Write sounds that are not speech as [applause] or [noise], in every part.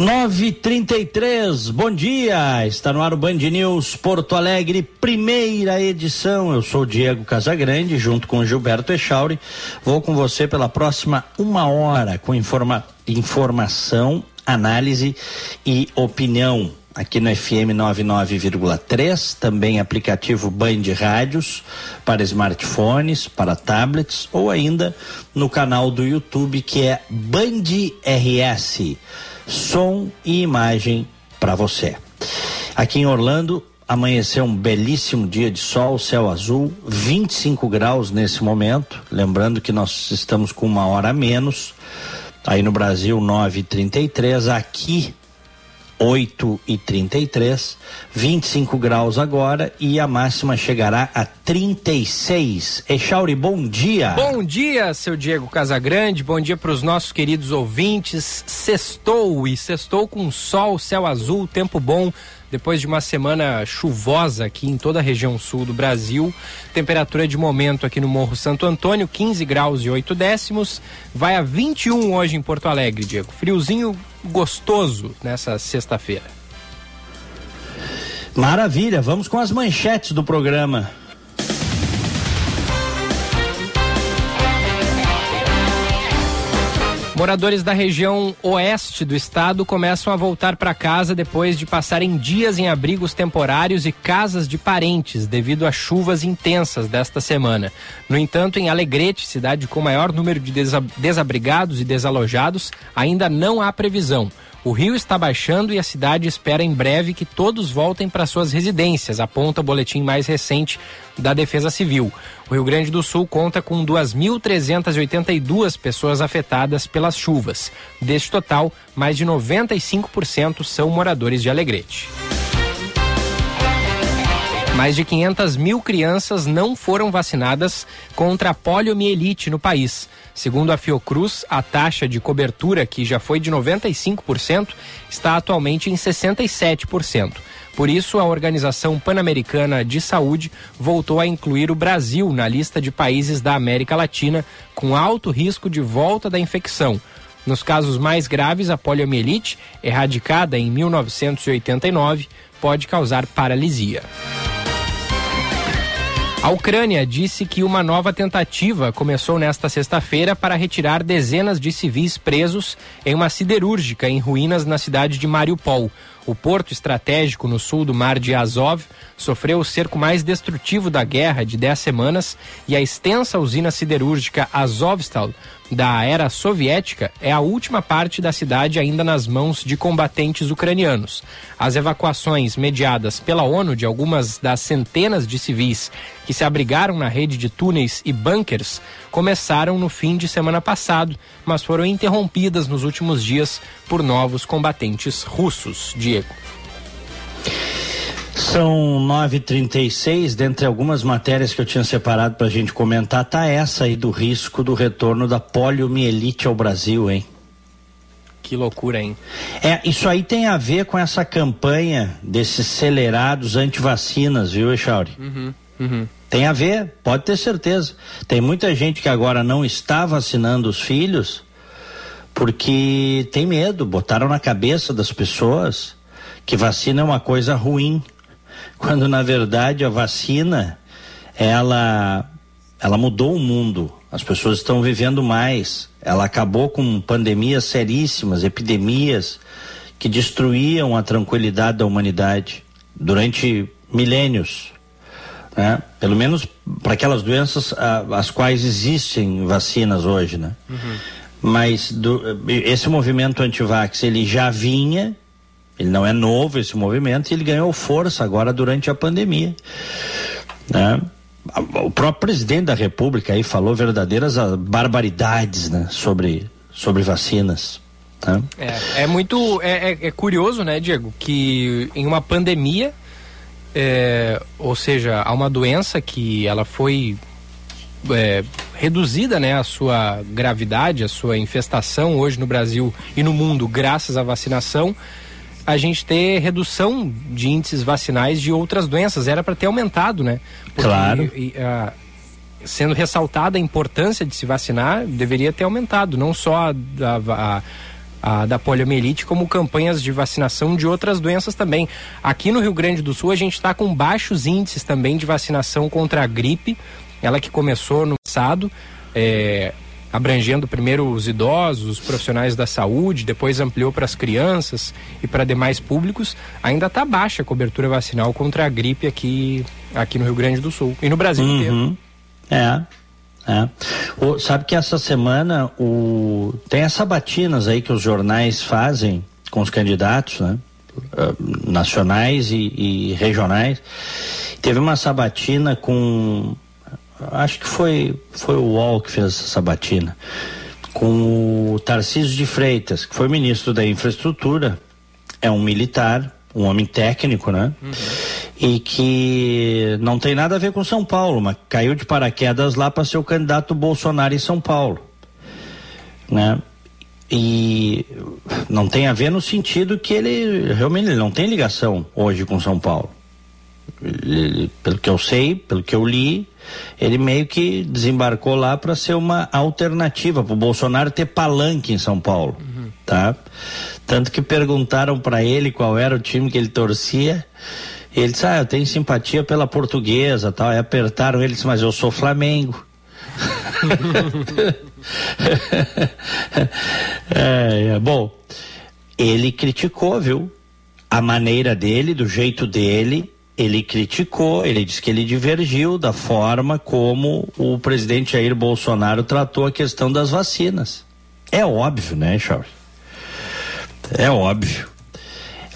933, bom dia. Está no ar o Band News Porto Alegre, primeira edição. Eu sou Diego Casagrande, junto com Gilberto Echauri. Vou com você pela próxima uma hora com informa informação, análise e opinião. Aqui no FM 99,3, também aplicativo Band Rádios para smartphones, para tablets ou ainda no canal do YouTube que é Band RS som e imagem para você. Aqui em Orlando, amanheceu um belíssimo dia de sol, céu azul, 25 graus nesse momento. Lembrando que nós estamos com uma hora a menos. Aí no Brasil, 9h33. Aqui 8 e 33, 25 graus agora e a máxima chegará a 36. Echauri, bom dia. Bom dia, seu Diego Casagrande. Bom dia para os nossos queridos ouvintes. Sextou e sextou com sol, céu azul, tempo bom depois de uma semana chuvosa aqui em toda a região sul do Brasil. Temperatura de momento aqui no Morro Santo Antônio, 15 graus e 8 décimos. Vai a 21 hoje em Porto Alegre, Diego. Friozinho gostoso nessa sexta-feira. Maravilha, vamos com as manchetes do programa. Moradores da região oeste do estado começam a voltar para casa depois de passarem dias em abrigos temporários e casas de parentes devido a chuvas intensas desta semana. No entanto, em Alegrete, cidade com maior número de desabrigados e desalojados, ainda não há previsão. O rio está baixando e a cidade espera em breve que todos voltem para suas residências, aponta o boletim mais recente da Defesa Civil. O Rio Grande do Sul conta com 2.382 pessoas afetadas pelas chuvas. Deste total, mais de 95% são moradores de Alegrete. Mais de 500 mil crianças não foram vacinadas contra a poliomielite no país. Segundo a Fiocruz, a taxa de cobertura, que já foi de 95%, está atualmente em 67%. Por isso, a Organização Pan-Americana de Saúde voltou a incluir o Brasil na lista de países da América Latina com alto risco de volta da infecção. Nos casos mais graves, a poliomielite, erradicada em 1989, pode causar paralisia. A Ucrânia disse que uma nova tentativa começou nesta sexta-feira para retirar dezenas de civis presos em uma siderúrgica em ruínas na cidade de Mariupol. O porto estratégico no sul do mar de Azov sofreu o cerco mais destrutivo da guerra de 10 semanas e a extensa usina siderúrgica Azovstal da era soviética é a última parte da cidade ainda nas mãos de combatentes ucranianos. As evacuações mediadas pela ONU de algumas das centenas de civis que se abrigaram na rede de túneis e bunkers começaram no fim de semana passado, mas foram interrompidas nos últimos dias por novos combatentes russos. Diego. São 9h36, dentre algumas matérias que eu tinha separado para a gente comentar, tá essa aí do risco do retorno da poliomielite ao Brasil, hein? Que loucura, hein? É, isso aí tem a ver com essa campanha desses acelerados anti-vacinas, viu, Echauri? Uhum, uhum. Tem a ver, pode ter certeza. Tem muita gente que agora não está vacinando os filhos porque tem medo, botaram na cabeça das pessoas que vacina é uma coisa ruim quando na verdade a vacina ela ela mudou o mundo. As pessoas estão vivendo mais. Ela acabou com pandemias seríssimas, epidemias que destruíam a tranquilidade da humanidade durante milênios. Né? Pelo menos para aquelas doenças as quais existem vacinas hoje, né? Uhum. Mas do, esse movimento antivax ele já vinha ele não é novo esse movimento e ele ganhou força agora durante a pandemia. Né? O próprio presidente da República aí falou verdadeiras barbaridades né? sobre, sobre vacinas. Né? É, é muito é, é, é, curioso, né, Diego, que em uma pandemia, é, ou seja, há uma doença que ela foi é, reduzida né, a sua gravidade, a sua infestação hoje no Brasil e no mundo, graças à vacinação, a gente ter redução de índices vacinais de outras doenças. Era para ter aumentado, né? Porque, claro. E, a, sendo ressaltada a importância de se vacinar, deveria ter aumentado, não só a, a a, da poliomielite, como campanhas de vacinação de outras doenças também. Aqui no Rio Grande do Sul, a gente está com baixos índices também de vacinação contra a gripe, ela que começou no passado. É, abrangendo primeiro os idosos, os profissionais da saúde, depois ampliou para as crianças e para demais públicos, ainda está baixa a cobertura vacinal contra a gripe aqui, aqui no Rio Grande do Sul e no Brasil uhum. inteiro. É, é. O, sabe que essa semana o, tem as sabatinas aí que os jornais fazem com os candidatos, né? Uh, nacionais e, e, regionais. Teve uma sabatina com. Acho que foi, foi o UOL que fez essa sabatina. Com o Tarcísio de Freitas, que foi ministro da Infraestrutura, é um militar, um homem técnico, né? Uhum e que não tem nada a ver com São Paulo, mas caiu de paraquedas lá para ser o candidato Bolsonaro em São Paulo, né? E não tem a ver no sentido que ele realmente ele não tem ligação hoje com São Paulo. Pelo que eu sei, pelo que eu li, ele meio que desembarcou lá para ser uma alternativa para o Bolsonaro ter palanque em São Paulo, uhum. tá? Tanto que perguntaram para ele qual era o time que ele torcia ele disse, ah, eu tenho simpatia pela portuguesa tal. Aí apertaram ele disse, mas eu sou Flamengo. [laughs] é, é, bom, ele criticou, viu? A maneira dele, do jeito dele, ele criticou, ele disse que ele divergiu da forma como o presidente Jair Bolsonaro tratou a questão das vacinas. É óbvio, né, Charles? É óbvio.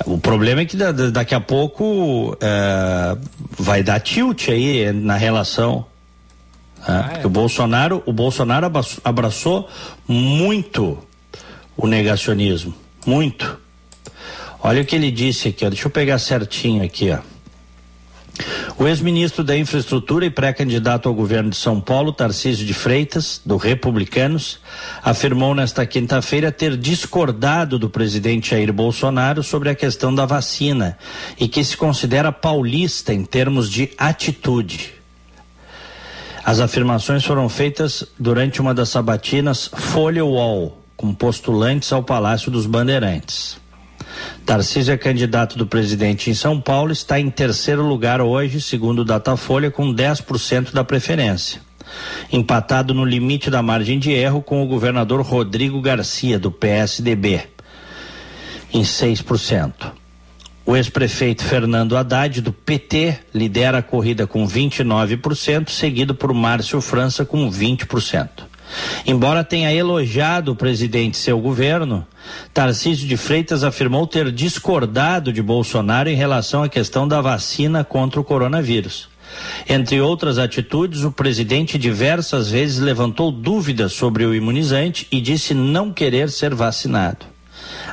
O problema é que da, da, daqui a pouco é, vai dar tilt aí na relação. Né? Ah, é. Porque o Bolsonaro, o Bolsonaro abraçou muito o negacionismo. Muito. Olha o que ele disse aqui, ó. Deixa eu pegar certinho aqui, ó. O ex-ministro da Infraestrutura e pré-candidato ao governo de São Paulo, Tarcísio de Freitas, do Republicanos, afirmou nesta quinta-feira ter discordado do presidente Jair Bolsonaro sobre a questão da vacina e que se considera paulista em termos de atitude. As afirmações foram feitas durante uma das sabatinas Folha Wall, com postulantes ao Palácio dos Bandeirantes. Tarcísio é candidato do presidente em São Paulo, está em terceiro lugar hoje, segundo o Datafolha, com 10% da preferência. Empatado no limite da margem de erro com o governador Rodrigo Garcia, do PSDB, em 6%. O ex-prefeito Fernando Haddad, do PT, lidera a corrida com 29%, seguido por Márcio França com 20%. Embora tenha elogiado o presidente e seu governo, Tarcísio de Freitas afirmou ter discordado de Bolsonaro em relação à questão da vacina contra o coronavírus. Entre outras atitudes, o presidente diversas vezes levantou dúvidas sobre o imunizante e disse não querer ser vacinado.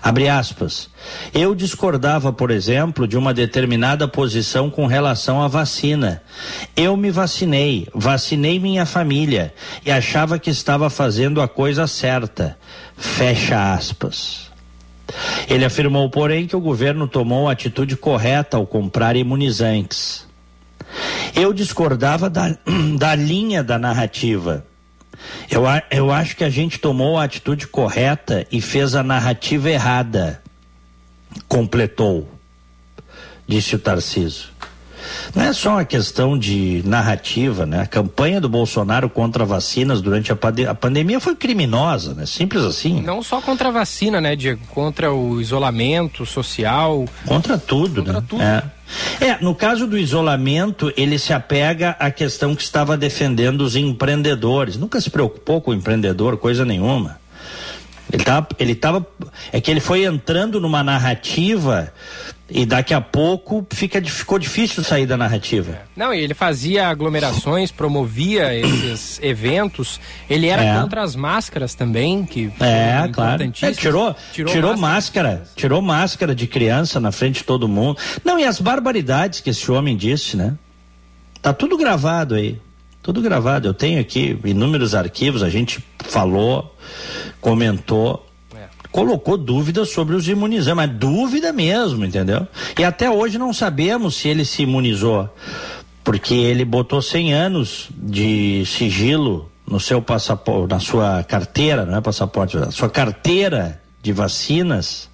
Abre aspas. Eu discordava, por exemplo, de uma determinada posição com relação à vacina. Eu me vacinei, vacinei minha família e achava que estava fazendo a coisa certa. Fecha aspas. Ele afirmou, porém, que o governo tomou a atitude correta ao comprar imunizantes. Eu discordava da, [clears throat] da linha da narrativa. Eu, eu acho que a gente tomou a atitude correta e fez a narrativa errada. Completou, disse o Tarciso. Não é só uma questão de narrativa, né? A campanha do Bolsonaro contra vacinas durante a, a pandemia foi criminosa, né? Simples assim. Não só contra a vacina, né, Diego? Contra o isolamento social. Contra tudo, contra né? Tudo. É. É, no caso do isolamento, ele se apega à questão que estava defendendo os empreendedores. Nunca se preocupou com o empreendedor, coisa nenhuma. Ele estava, ele tava, é que ele foi entrando numa narrativa e daqui a pouco fica, ficou difícil sair da narrativa. Não, e ele fazia aglomerações, promovia esses [clears throat] eventos. Ele era é. contra as máscaras também, que é claro. É, tirou, tirou, tirou máscara, máscara, tirou máscara de criança na frente de todo mundo. Não, e as barbaridades que esse homem disse, né? Tá tudo gravado aí. Tudo gravado. Eu tenho aqui inúmeros arquivos, a gente falou, comentou, é. colocou dúvidas sobre os imunizantes, mas dúvida mesmo, entendeu? E até hoje não sabemos se ele se imunizou, porque ele botou 100 anos de sigilo no seu passaporte, na sua carteira, não é passaporte, na sua carteira de vacinas,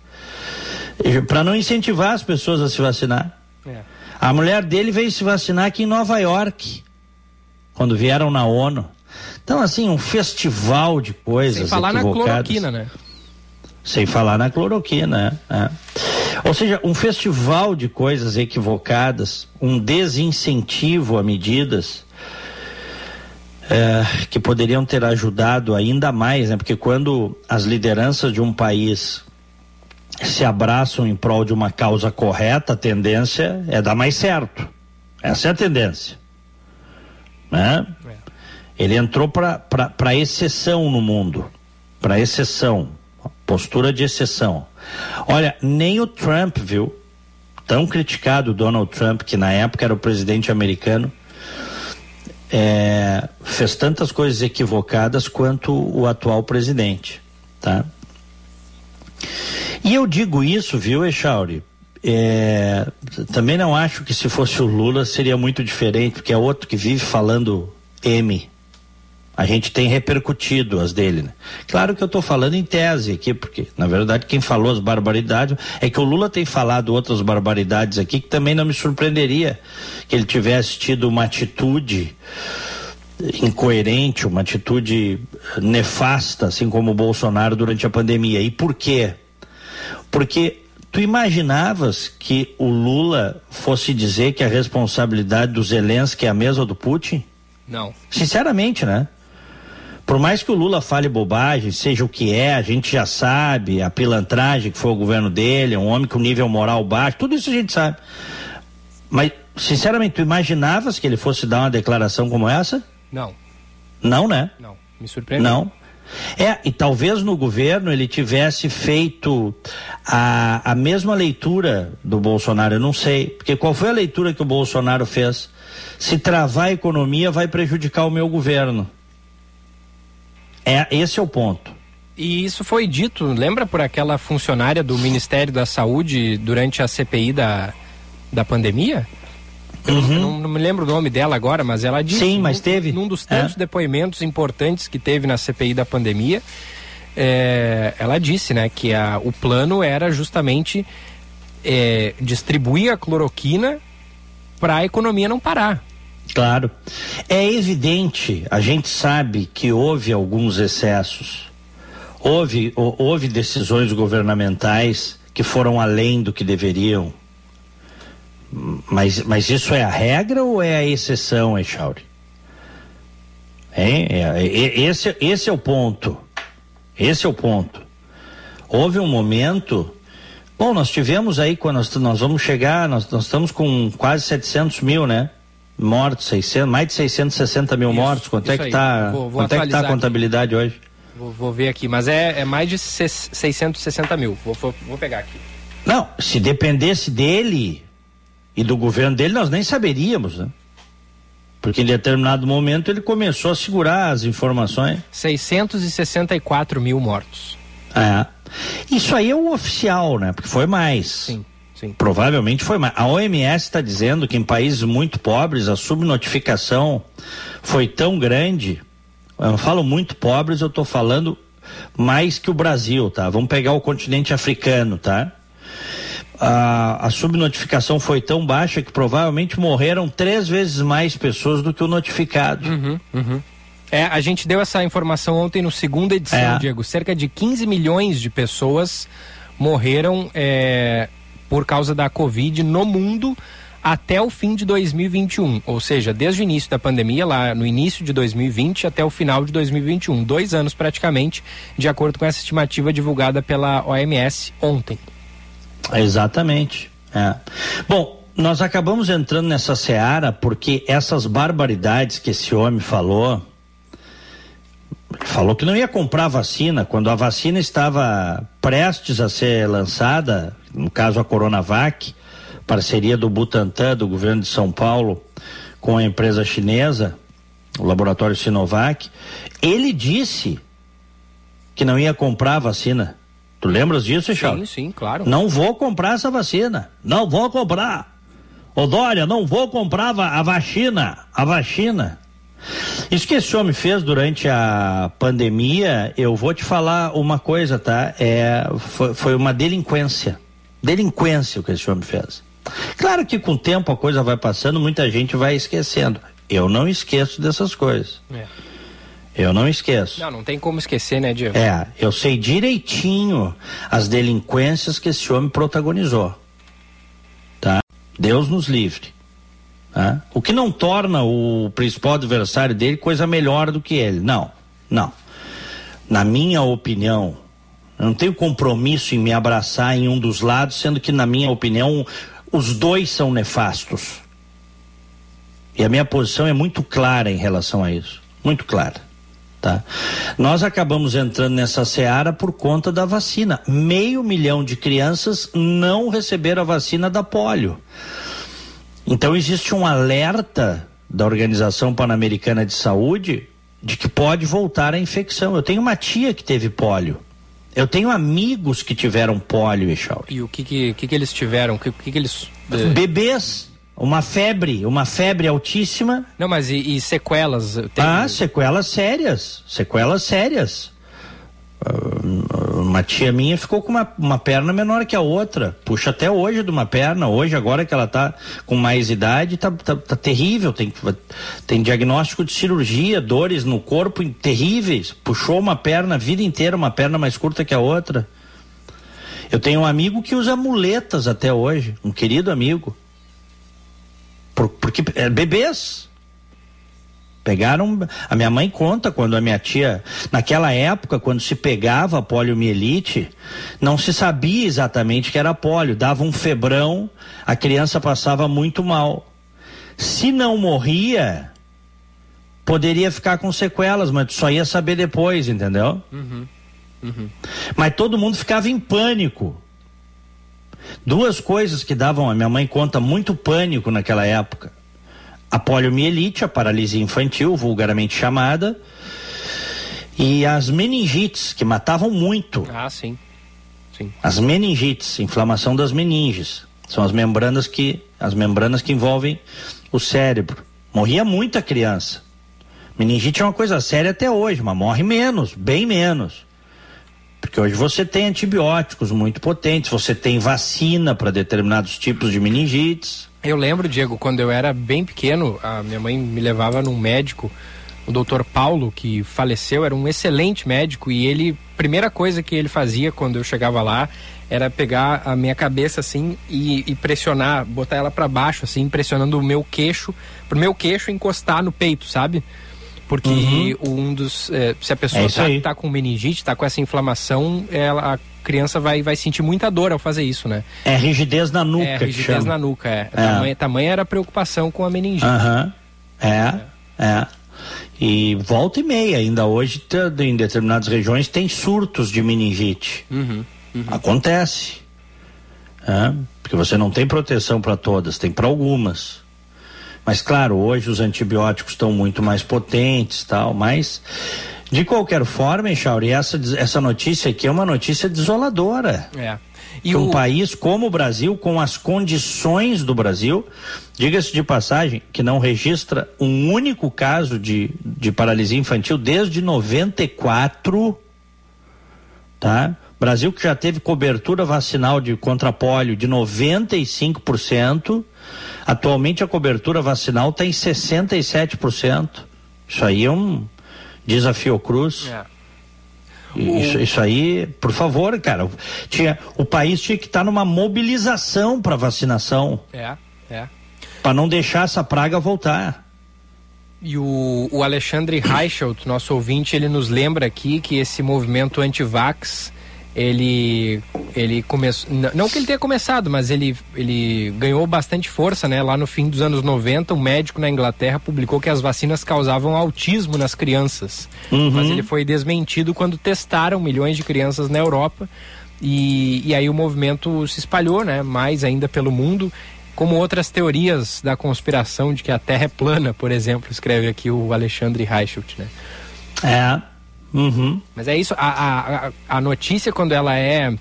para não incentivar as pessoas a se vacinar. É. A mulher dele veio se vacinar aqui em Nova York, quando vieram na ONU. Então, assim, um festival de coisas. Sem falar na cloroquina, né? Sem falar na cloroquina, é. Ou seja, um festival de coisas equivocadas, um desincentivo a medidas é, que poderiam ter ajudado ainda mais, né? Porque quando as lideranças de um país se abraçam em prol de uma causa correta, a tendência é dar mais certo. Essa é a tendência. Né? É. Ele entrou para exceção no mundo. Para exceção. Postura de exceção. Olha, nem o Trump, viu? Tão criticado o Donald Trump, que na época era o presidente americano, é, fez tantas coisas equivocadas quanto o atual presidente, tá? E eu digo isso, viu, Echauri? É, também não acho que se fosse o Lula seria muito diferente, porque é outro que vive falando M. A gente tem repercutido as dele. Né? Claro que eu estou falando em tese aqui, porque na verdade quem falou as barbaridades é que o Lula tem falado outras barbaridades aqui que também não me surpreenderia que ele tivesse tido uma atitude incoerente, uma atitude nefasta, assim como o Bolsonaro durante a pandemia. E por quê? Porque tu imaginavas que o Lula fosse dizer que a responsabilidade do Zelensky é a mesma do Putin? Não. Sinceramente, né? Por mais que o Lula fale bobagem, seja o que é, a gente já sabe, a pilantragem que foi o governo dele, um homem com nível moral baixo, tudo isso a gente sabe. Mas, sinceramente, tu imaginavas que ele fosse dar uma declaração como essa? Não. Não, né? Não. Me surpreendeu. Não. É, e talvez no governo ele tivesse feito a, a mesma leitura do Bolsonaro, eu não sei. Porque qual foi a leitura que o Bolsonaro fez? Se travar a economia, vai prejudicar o meu governo. É, esse é o ponto. E isso foi dito, lembra por aquela funcionária do Ministério da Saúde durante a CPI da, da pandemia? Uhum. Não, não, me lembro o nome dela agora, mas ela disse. Sim, mas teve. Num dos tantos é. depoimentos importantes que teve na CPI da pandemia, é, ela disse, né, que a, o plano era justamente é, distribuir a cloroquina para a economia não parar. Claro. É evidente, a gente sabe que houve alguns excessos. Houve, houve decisões governamentais que foram além do que deveriam. Mas, mas isso é a regra ou é a exceção, Echauri? É, é, esse, esse é o ponto. Esse é o ponto. Houve um momento. Bom, nós tivemos aí, quando nós, nós vamos chegar, nós, nós estamos com quase 700 mil, né? mortos, 600, mais de 660 mil isso, mortos. Quanto é que está? Quanto é que tá a contabilidade aqui. hoje? Vou, vou, ver aqui, mas é, é mais de 660 mil. Vou, vou, vou pegar aqui. Não, se dependesse dele e do governo dele, nós nem saberíamos, né? Porque em determinado momento ele começou a segurar as informações. 664 mil mortos. É. Isso aí é o oficial, né? Porque foi mais. Sim. Sim. Provavelmente foi mais. A OMS está dizendo que em países muito pobres a subnotificação foi tão grande. Eu não falo muito pobres, eu estou falando mais que o Brasil, tá? Vamos pegar o continente africano, tá? A, a subnotificação foi tão baixa que provavelmente morreram três vezes mais pessoas do que o notificado. Uhum, uhum. É, a gente deu essa informação ontem no segunda edição, é. Diego. Cerca de 15 milhões de pessoas morreram é, por causa da Covid no mundo até o fim de 2021, ou seja, desde o início da pandemia, lá no início de 2020 até o final de 2021, dois anos praticamente, de acordo com essa estimativa divulgada pela OMS ontem. Exatamente. É. Bom, nós acabamos entrando nessa seara porque essas barbaridades que esse homem falou, falou que não ia comprar vacina quando a vacina estava prestes a ser lançada, no caso a Coronavac, parceria do Butantan, do governo de São Paulo, com a empresa chinesa, o laboratório Sinovac, ele disse que não ia comprar vacina. Tu lembras disso, Charles? Sim, sim, claro. Não vou comprar essa vacina. Não vou comprar. Ô Dória, não vou comprar a vacina. A vacina. Isso que esse homem fez durante a pandemia, eu vou te falar uma coisa, tá? É, foi, foi uma delinquência. Delinquência o que esse homem fez. Claro que com o tempo a coisa vai passando, muita gente vai esquecendo. Eu não esqueço dessas coisas. É. Eu não esqueço. Não, não tem como esquecer, né, Diego? É, eu sei direitinho as delinquências que esse homem protagonizou. Tá? Deus nos livre. Tá? O que não torna o principal adversário dele coisa melhor do que ele. Não, não. Na minha opinião, eu não tenho compromisso em me abraçar em um dos lados, sendo que, na minha opinião, os dois são nefastos. E a minha posição é muito clara em relação a isso. Muito clara. Tá? Nós acabamos entrando nessa seara por conta da vacina. Meio milhão de crianças não receberam a vacina da polio. Então existe um alerta da Organização Pan-Americana de Saúde de que pode voltar a infecção. Eu tenho uma tia que teve polio. Eu tenho amigos que tiveram polio, Echauri. E o que que, que, que eles tiveram? O que, que, que eles... Bebês uma febre, uma febre altíssima. Não, mas e, e sequelas? Tem... Ah, sequelas sérias, sequelas sérias. Uh, uma tia minha ficou com uma, uma perna menor que a outra. Puxa até hoje de uma perna. Hoje, agora que ela está com mais idade, tá, tá, tá, terrível. Tem, tem diagnóstico de cirurgia, dores no corpo terríveis. Puxou uma perna a vida inteira, uma perna mais curta que a outra. Eu tenho um amigo que usa muletas até hoje, um querido amigo. Por, porque é, bebês. Pegaram. A minha mãe conta quando a minha tia. Naquela época, quando se pegava poliomielite, não se sabia exatamente que era polio. Dava um febrão, a criança passava muito mal. Se não morria, poderia ficar com sequelas, mas só ia saber depois, entendeu? Uhum. Uhum. Mas todo mundo ficava em pânico. Duas coisas que davam, a minha mãe conta, muito pânico naquela época. A poliomielite, a paralisia infantil, vulgarmente chamada, e as meningites, que matavam muito. Ah, sim. sim. As meningites, inflamação das meninges. São as membranas que as membranas que envolvem o cérebro. Morria muita criança. Meningite é uma coisa séria até hoje, mas morre menos, bem menos. Porque hoje você tem antibióticos muito potentes, você tem vacina para determinados tipos de meningites. Eu lembro, Diego, quando eu era bem pequeno, a minha mãe me levava num médico, o doutor Paulo, que faleceu, era um excelente médico e ele, primeira coisa que ele fazia quando eu chegava lá era pegar a minha cabeça assim e, e pressionar, botar ela para baixo assim, pressionando o meu queixo, pro meu queixo encostar no peito, sabe? Porque uhum. um dos. É, se a pessoa está é tá com meningite, está com essa inflamação, ela, a criança vai, vai sentir muita dor ao fazer isso, né? É rigidez na nuca. É, rigidez na nuca, é. é. Tamanha, tamanha era a preocupação com a meningite. Uhum. É, é. E volta e meia, ainda hoje, em determinadas regiões, tem surtos de meningite. Uhum. Uhum. Acontece. É, porque você não tem proteção para todas, tem para algumas. Mas claro, hoje os antibióticos estão muito mais potentes, tal, mas de qualquer forma, Chauri, essa essa notícia aqui é uma notícia desoladora. É. E um o... país como o Brasil, com as condições do Brasil, diga-se de passagem, que não registra um único caso de, de paralisia infantil desde 94, tá? Brasil que já teve cobertura vacinal de contra polio de 95%, atualmente a cobertura vacinal está em 67%. Isso aí é um desafio cruz. É. Isso, isso, aí, por favor, cara, tinha, o país tinha que estar tá numa mobilização para vacinação. É, é. Para não deixar essa praga voltar. E o, o Alexandre Reichelt, nosso ouvinte, ele nos lembra aqui que esse movimento anti-vax ele ele começou não que ele tenha começado mas ele ele ganhou bastante força né lá no fim dos anos 90 um médico na Inglaterra publicou que as vacinas causavam autismo nas crianças uhum. mas ele foi desmentido quando testaram milhões de crianças na Europa e, e aí o movimento se espalhou né mais ainda pelo mundo como outras teorias da conspiração de que a Terra é plana, por exemplo, escreve aqui o Alexandre Reichelt, né? É. Uhum. Mas é isso, a, a, a notícia quando ela é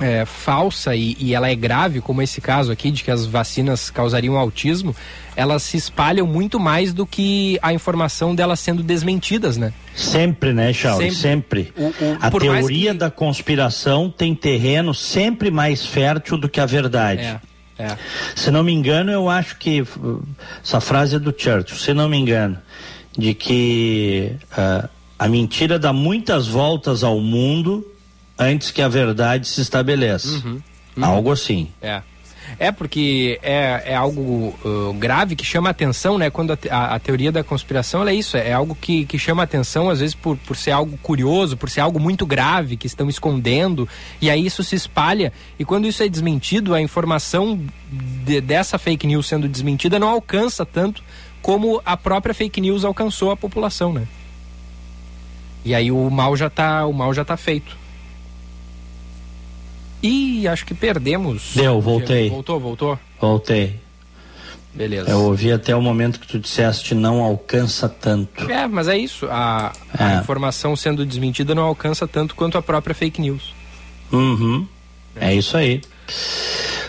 é, falsa e, e, ela é grave, como esse caso aqui, de que as vacinas causariam autismo, elas se espalham muito mais do que a informação delas sendo desmentidas, né? Sempre, né, Charles? Sempre. sempre. O, o, a teoria que... da conspiração tem terreno sempre mais fértil do que a verdade. É. É. Se não me engano, eu acho que essa frase é do Churchill, se não me engano, de que uh, a mentira dá muitas voltas ao mundo antes que a verdade se estabeleça. Uhum, uhum. Algo assim. É. É porque é, é algo uh, grave que chama atenção, né? Quando a, a, a, teoria da conspiração é isso, é algo que, que chama atenção, às vezes por, por ser algo curioso, por ser algo muito grave que estão escondendo, e aí isso se espalha. E quando isso é desmentido, a informação de, dessa fake news sendo desmentida não alcança tanto como a própria fake news alcançou a população, né? E aí o mal já tá, o mal já tá feito. E acho que perdemos. Deu, voltei. Voltou, voltou? Voltei. Beleza. Eu ouvi até o momento que tu disseste não alcança tanto. É, mas é isso. A, é. a informação sendo desmentida não alcança tanto quanto a própria fake news. Uhum. É, é isso aí.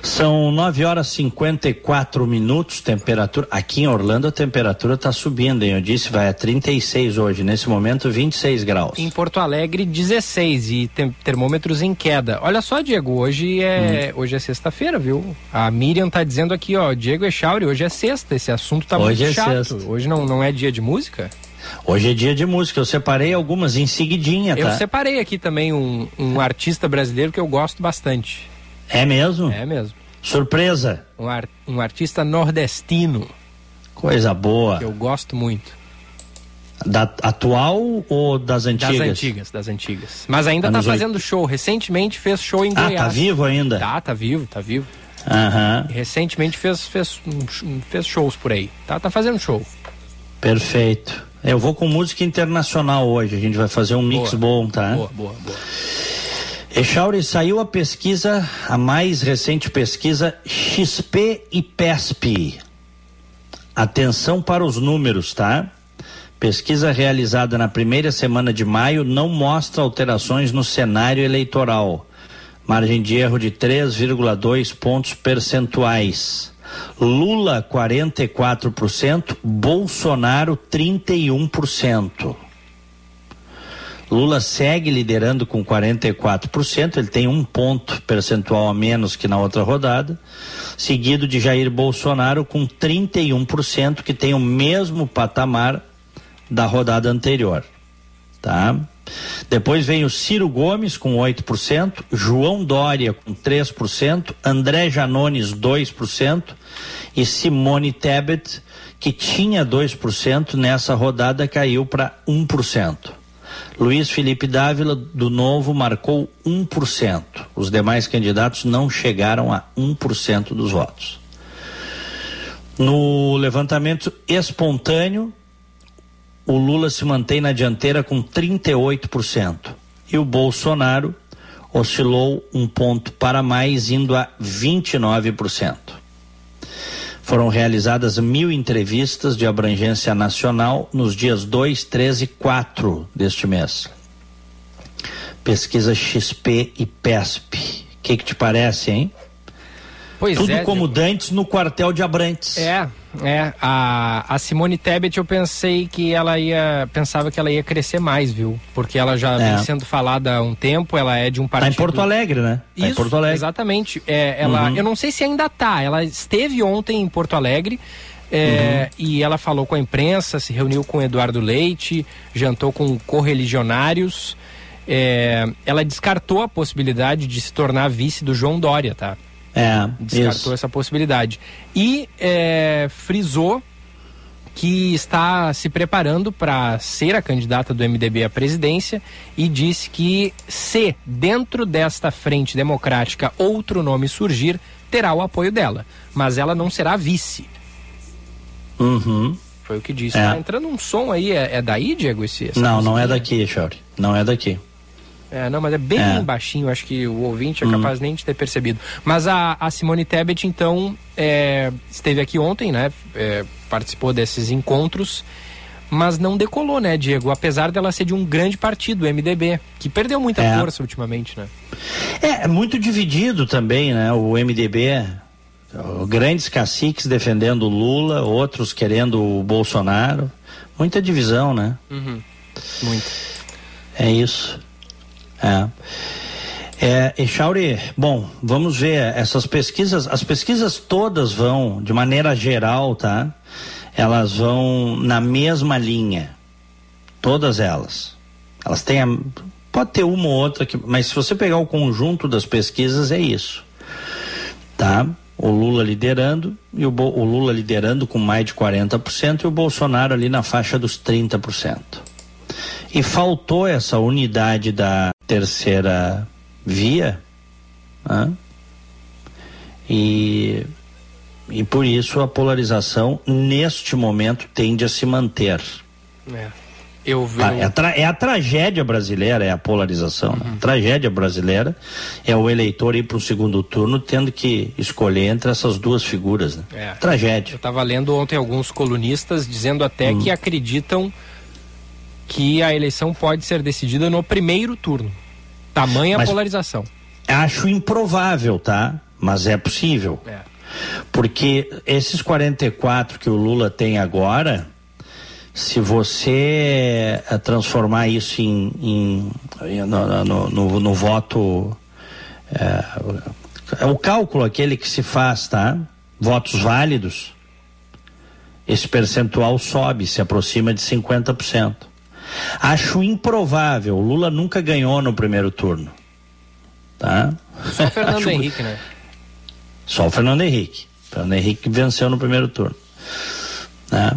São 9 horas e 54 minutos, temperatura. Aqui em Orlando a temperatura está subindo, hein? Eu disse vai a 36 hoje, nesse momento 26 graus. Em Porto Alegre 16 e termômetros em queda. Olha só, Diego, hoje é hum. hoje é sexta-feira, viu? A Miriam tá dizendo aqui, ó, Diego Echauri, hoje é sexta, esse assunto tá hoje muito é chato. Sexta. Hoje não, não é dia de música? Hoje é dia de música, eu separei algumas em seguidinha, tá? Eu separei aqui também um, um artista brasileiro que eu gosto bastante. É mesmo? É mesmo. Surpresa. Um, ar, um artista nordestino. Coisa boa. Que eu gosto muito. Da atual ou das antigas? Das antigas, das antigas. Mas ainda Anos tá fazendo 8... show. Recentemente fez show em Goiás. Ah, tá vivo ainda? Tá, tá vivo, tá vivo. Aham. Recentemente fez, fez, fez shows por aí. Tá, tá fazendo show. Perfeito. Eu vou com música internacional hoje. A gente vai fazer um mix boa, bom, tá? Boa, boa, boa. Echauri, saiu a pesquisa, a mais recente pesquisa XP e PESP. Atenção para os números, tá? Pesquisa realizada na primeira semana de maio não mostra alterações no cenário eleitoral. Margem de erro de 3,2 pontos percentuais. Lula 44%, Bolsonaro 31%. Lula segue liderando com 44%, ele tem um ponto percentual a menos que na outra rodada, seguido de Jair Bolsonaro com 31%, que tem o mesmo patamar da rodada anterior. Tá? Depois vem o Ciro Gomes com 8%, João Dória com 3%, André Janones 2% e Simone Tebet, que tinha 2%, nessa rodada caiu para 1%. Luiz Felipe Dávila, do Novo, marcou 1%. Os demais candidatos não chegaram a 1% dos votos. No levantamento espontâneo, o Lula se mantém na dianteira com 38%. E o Bolsonaro oscilou um ponto para mais, indo a 29%. Foram realizadas mil entrevistas de abrangência nacional nos dias 2, 13 e 4 deste mês. Pesquisa XP e PESP. O que, que te parece, hein? Pois Tudo é, como Dantes no quartel de Abrantes. É, é. A, a Simone Tebet eu pensei que ela ia. Pensava que ela ia crescer mais, viu? Porque ela já é. vem sendo falada há um tempo, ela é de um partido. Tá em Porto Alegre, né? Tá Isso, em Porto Alegre. Exatamente. É, ela, uhum. Eu não sei se ainda tá. Ela esteve ontem em Porto Alegre. É, uhum. E ela falou com a imprensa, se reuniu com Eduardo Leite, jantou com correligionários. É, ela descartou a possibilidade de se tornar vice do João Dória, tá? É, Descartou isso. essa possibilidade. E é, frisou que está se preparando para ser a candidata do MDB à presidência e disse que se dentro desta frente democrática outro nome surgir, terá o apoio dela, mas ela não será vice. Uhum. Foi o que disse. É. Tá entrando um som aí, é, é daí, Diego? Esse, não, não é daqui, Chauri. Não é daqui. É, não, mas é bem é. baixinho, acho que o ouvinte é hum. capaz nem de ter percebido. Mas a, a Simone Tebet, então, é, esteve aqui ontem, né? É, participou desses encontros, mas não decolou, né, Diego? Apesar dela ser de um grande partido, o MDB, que perdeu muita é. força ultimamente, né? É, é muito dividido também, né? O MDB, grandes caciques defendendo o Lula, outros querendo o Bolsonaro. Muita divisão, né? Uhum. Muito. É isso. É. É, Echauri, bom, vamos ver essas pesquisas, as pesquisas todas vão, de maneira geral, tá? Elas vão na mesma linha. Todas elas. Elas têm, a, pode ter uma ou outra, que, mas se você pegar o conjunto das pesquisas, é isso. Tá? O Lula liderando, e o, o Lula liderando com mais de 40% e o Bolsonaro ali na faixa dos 30%. E faltou essa unidade da terceira via, né? e, e por isso a polarização neste momento tende a se manter. É. Eu vejo... Ah, é, a é, a tragédia brasileira, é a polarização. Né? Uhum. A tragédia brasileira é o eleitor ir para o segundo turno tendo que escolher entre essas duas figuras. Né? É. Tragédia. Eu estava lendo ontem alguns colunistas dizendo até que hum. acreditam que a eleição pode ser decidida no primeiro turno. Tamanha Mas polarização. Acho improvável, tá? Mas é possível. É. Porque esses 44 que o Lula tem agora, se você eh, transformar isso em, em no, no, no, no, voto é, é, o cálculo aquele que se faz, tá? Votos válidos, esse percentual sobe, se aproxima de 50%. Acho improvável. O Lula nunca ganhou no primeiro turno. Tá? Só o [laughs] Fernando Acho... Henrique, né? Só o Fernando Henrique. O Fernando Henrique venceu no primeiro turno. Né?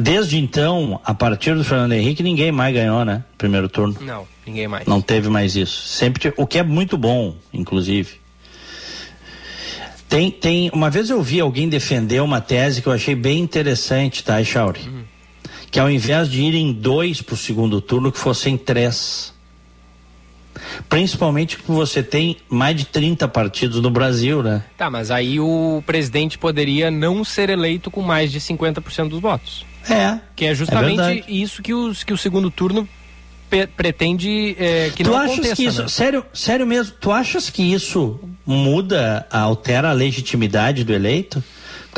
Desde então, a partir do Fernando Henrique, ninguém mais ganhou, né? Primeiro turno. Não, ninguém mais. Não teve mais isso. Sempre, o que é muito bom, inclusive. Tem, tem, uma vez eu vi alguém defender uma tese que eu achei bem interessante, tá, Echauri? Uhum que ao invés de irem dois para o segundo turno, que fossem três. Principalmente porque você tem mais de 30 partidos no Brasil, né? Tá, mas aí o presidente poderia não ser eleito com mais de 50% dos votos. É. Que é justamente é isso que, os, que o segundo turno pretende é, que tu não achas aconteça. Que isso, né? sério, sério mesmo, tu achas que isso muda, altera a legitimidade do eleito?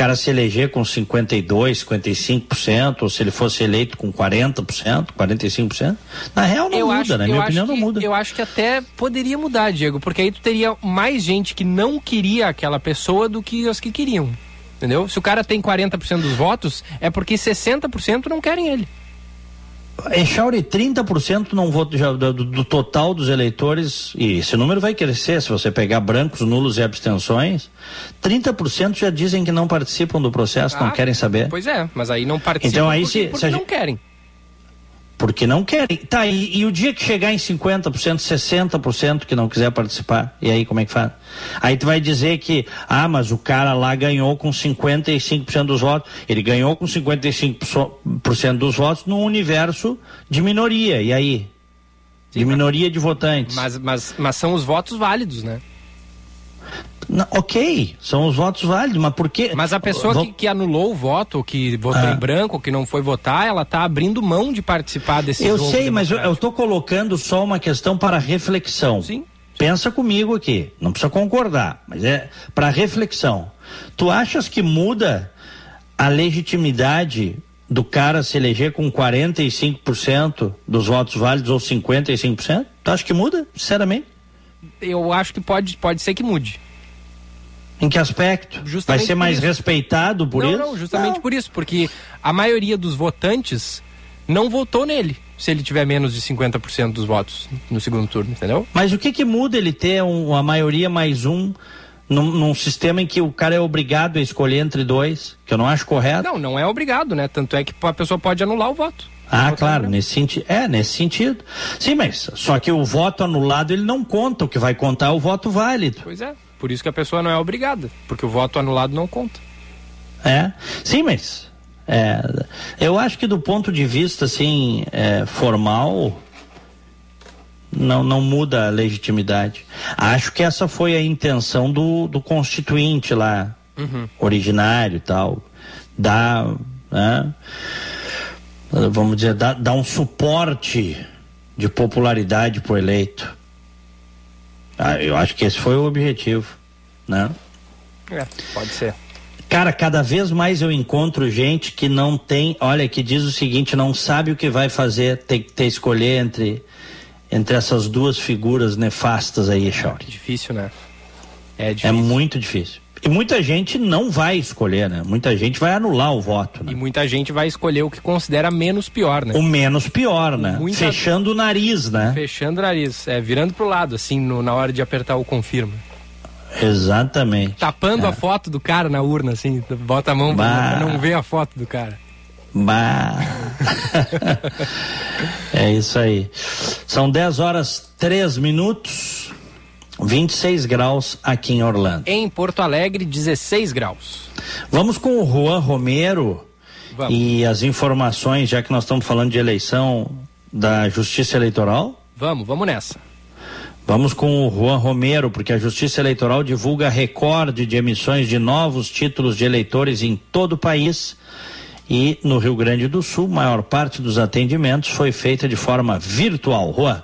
O cara se eleger com 52, 55%, ou se ele fosse eleito com 40%, 45%, na real não eu muda, acho, na minha opinião que, não muda. Eu acho que até poderia mudar, Diego, porque aí tu teria mais gente que não queria aquela pessoa do que as que queriam. Entendeu? Se o cara tem 40% dos votos, é porque 60% não querem ele. Echauri, 30% não voto já, do, do, total dos eleitores, e esse número vai crescer se você pegar brancos, nulos e abstenções, 30% já dizem que não participam do processo, ah, não querem saber. Pois é, mas aí não participam então, aí porque, se, porque se não querem porque não querem. Tá, e, e, o dia que chegar em 50%, 60% que não quiser participar, e aí como é que faz? Aí tu vai dizer que, ah, mas o cara lá ganhou com 55% dos votos. Ele ganhou com 55% dos votos num universo de minoria, e aí? Sim, de minoria de votantes. Mas, mas, mas são os votos válidos, né? Não, ok, são os votos válidos, mas por quê? Mas a pessoa que, que, anulou o voto, que votou ah. em branco, que não foi votar, ela está abrindo mão de participar desse Eu sei, mas eu estou colocando só uma questão para reflexão. Sim. Pensa comigo aqui, não precisa concordar, mas é para reflexão. Tu achas que muda a legitimidade do cara se eleger com 45% dos votos válidos ou 55%? Tu acha que muda, sinceramente? Eu acho que pode, pode ser que mude. Em que aspecto? Justamente Vai ser mais isso. respeitado por não, isso? Não, justamente não. por isso, porque a maioria dos votantes não votou nele, se ele tiver menos de 50% dos votos no segundo turno, entendeu? Mas o que que muda ele ter um, a maioria mais um num, num, sistema em que o cara é obrigado a escolher entre dois, que eu não acho correto? Não, não é obrigado, né? Tanto é que a pessoa pode anular o voto. Ah, claro, nesse sentido. É, nesse sentido. Sim, mas só que o voto anulado ele não conta, o que vai contar é o voto válido. Pois é. Por isso que a pessoa não é obrigada, porque o voto anulado não conta. É, sim, mas é, eu acho que do ponto de vista assim é, formal não, não muda a legitimidade. Acho que essa foi a intenção do, do constituinte lá, uhum. originário e tal, dar, né, vamos dizer, dar, dar um suporte de popularidade para o eleito. Ah, eu acho que esse foi o objetivo, né? É, pode ser. Cara, cada vez mais eu encontro gente que não tem, olha, que diz o seguinte, não sabe o que vai fazer, tem que ter escolher entre entre essas duas figuras nefastas aí, Chauri. Difícil, né? É, é difícil. É muito difícil. E muita gente não vai escolher, né? Muita gente vai anular o voto. Né? E muita gente vai escolher o que considera menos pior, né? O menos pior, né? Muita... Fechando o nariz, né? Fechando o nariz, é, virando pro lado, assim, no, na hora de apertar o confirma. Exatamente. Tapando é. a foto do cara na urna, assim, bota a mão bah. pra não ver a foto do cara. Bah. [laughs] é isso aí. São 10 horas 3 minutos. 26 graus aqui em Orlando. Em Porto Alegre, 16 graus. Vamos com o Juan Romero Vamos. e as informações, já que nós estamos falando de eleição da Justiça Eleitoral? Vamos, vamos nessa. Vamos com o Juan Romero, porque a Justiça Eleitoral divulga recorde de emissões de novos títulos de eleitores em todo o país. E no Rio Grande do Sul, maior parte dos atendimentos foi feita de forma virtual. Juan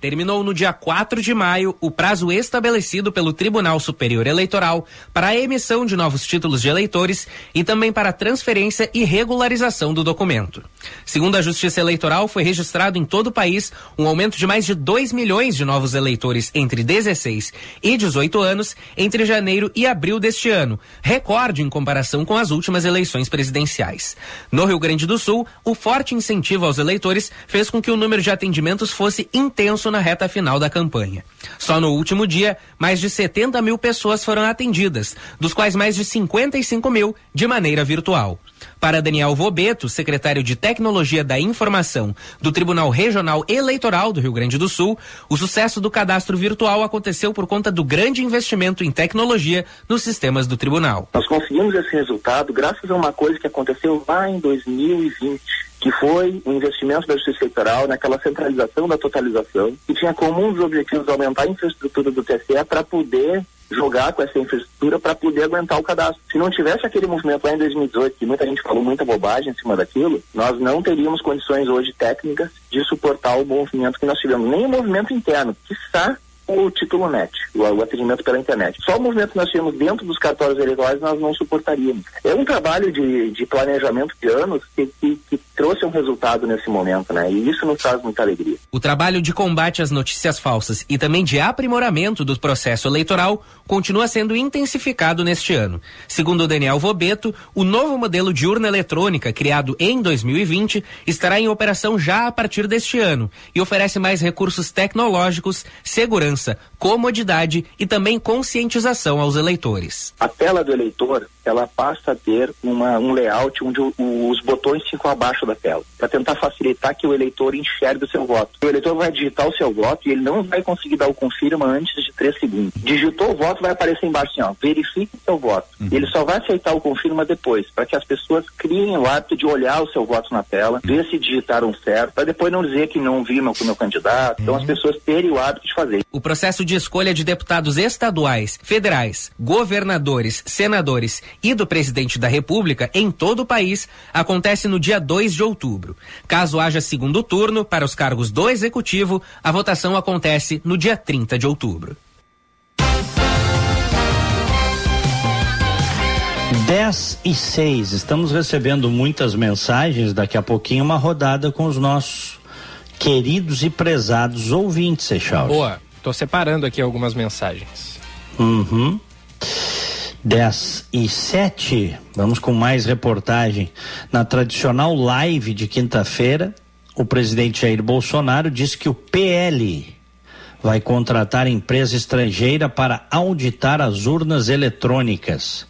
terminou no dia 4 de maio o prazo estabelecido pelo Tribunal Superior Eleitoral para a emissão de novos títulos de eleitores e também para a transferência e regularização do documento. Segundo a Justiça Eleitoral, foi registrado em todo o país um aumento de mais de 2 milhões de novos eleitores entre 16 e 18 anos entre janeiro e abril deste ano, recorde em comparação com as últimas eleições presidenciais. No Rio Grande do Sul, o forte incentivo aos eleitores fez com que o número de atendimentos fosse intenso na reta final da campanha. Só no último dia, mais de 70 mil pessoas foram atendidas, dos quais mais de 55 mil de maneira virtual. Para Daniel Vobeto, secretário de Tecnologia da Informação do Tribunal Regional Eleitoral do Rio Grande do Sul, o sucesso do cadastro virtual aconteceu por conta do grande investimento em tecnologia nos sistemas do tribunal. Nós conseguimos esse resultado graças a uma coisa que aconteceu lá em 2020 que foi o investimento da Justiça Eleitoral naquela centralização da totalização, que tinha como um dos objetivos aumentar a infraestrutura do TSE para poder jogar com essa infraestrutura para poder aguentar o cadastro. Se não tivesse aquele movimento lá em 2018, que muita gente falou muita bobagem em cima daquilo, nós não teríamos condições hoje técnicas de suportar o movimento que nós tivemos, nem o movimento interno, que está o título NET, o, o, atendimento pela internet. Só o movimento que nós tínhamos dentro dos cartórios eleitorais nós não suportaríamos. É um trabalho de, de planejamento de anos que, que, que, trouxe um resultado nesse momento, né? E isso nos traz muita alegria. O trabalho de combate às notícias falsas e também de aprimoramento do processo eleitoral continua sendo intensificado neste ano. Segundo Daniel Vobeto, o novo modelo de urna eletrônica criado em 2020 estará em operação já a partir deste ano e oferece mais recursos tecnológicos, segurança segurança, comodidade e também conscientização aos eleitores. A tela do eleitor, ela passa a ter uma, um layout onde o, os botões ficam abaixo da tela, para tentar facilitar que o eleitor enxergue o seu voto. O eleitor vai digitar o seu voto e ele não vai conseguir dar o confirma antes de três segundos. Digitou o voto, vai aparecer embaixo assim, ó, verifique o seu voto. Uhum. Ele só vai aceitar o confirma depois, para que as pessoas criem o hábito de olhar o seu voto na tela, ver se digitaram certo, para depois não dizer que não viu meu, meu candidato. Uhum. Então as uhum. pessoas terem o hábito de fazer. O processo de escolha de deputados estaduais, federais, governadores, senadores e do presidente da República em todo o país acontece no dia 2 de outubro. Caso haja segundo turno para os cargos do executivo, a votação acontece no dia 30 de outubro. 10 e 6. Estamos recebendo muitas mensagens. Daqui a pouquinho, uma rodada com os nossos queridos e prezados ouvintes, Echauri. Boa. Tô separando aqui algumas mensagens. Uhum. 10 e 7, vamos com mais reportagem. Na tradicional live de quinta-feira, o presidente Jair Bolsonaro disse que o PL vai contratar empresa estrangeira para auditar as urnas eletrônicas.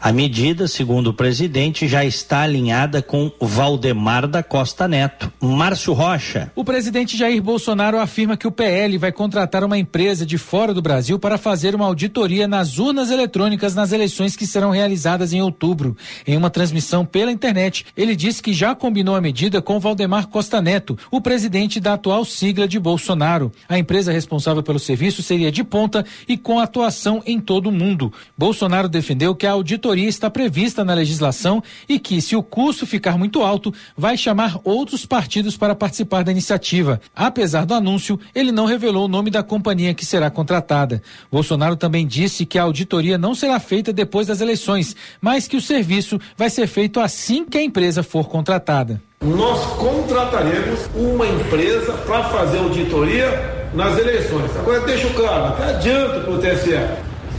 A medida, segundo o presidente, já está alinhada com Valdemar da Costa Neto. Márcio Rocha. O presidente Jair Bolsonaro afirma que o PL vai contratar uma empresa de fora do Brasil para fazer uma auditoria nas urnas eletrônicas nas eleições que serão realizadas em outubro. Em uma transmissão pela internet, ele disse que já combinou a medida com Valdemar Costa Neto, o presidente da atual sigla de Bolsonaro. A empresa responsável pelo serviço seria de ponta e com atuação em todo o mundo. Bolsonaro defendeu que a auditoria está prevista na legislação e que, se o custo ficar muito alto, vai chamar outros partidos para participar da iniciativa. Apesar do anúncio, ele não revelou o nome da companhia que será contratada. Bolsonaro também disse que a auditoria não será feita depois das eleições, mas que o serviço vai ser feito assim que a empresa for contratada. Nós contrataremos uma empresa para fazer auditoria nas eleições. Agora, deixo claro, até adianto para o TSE.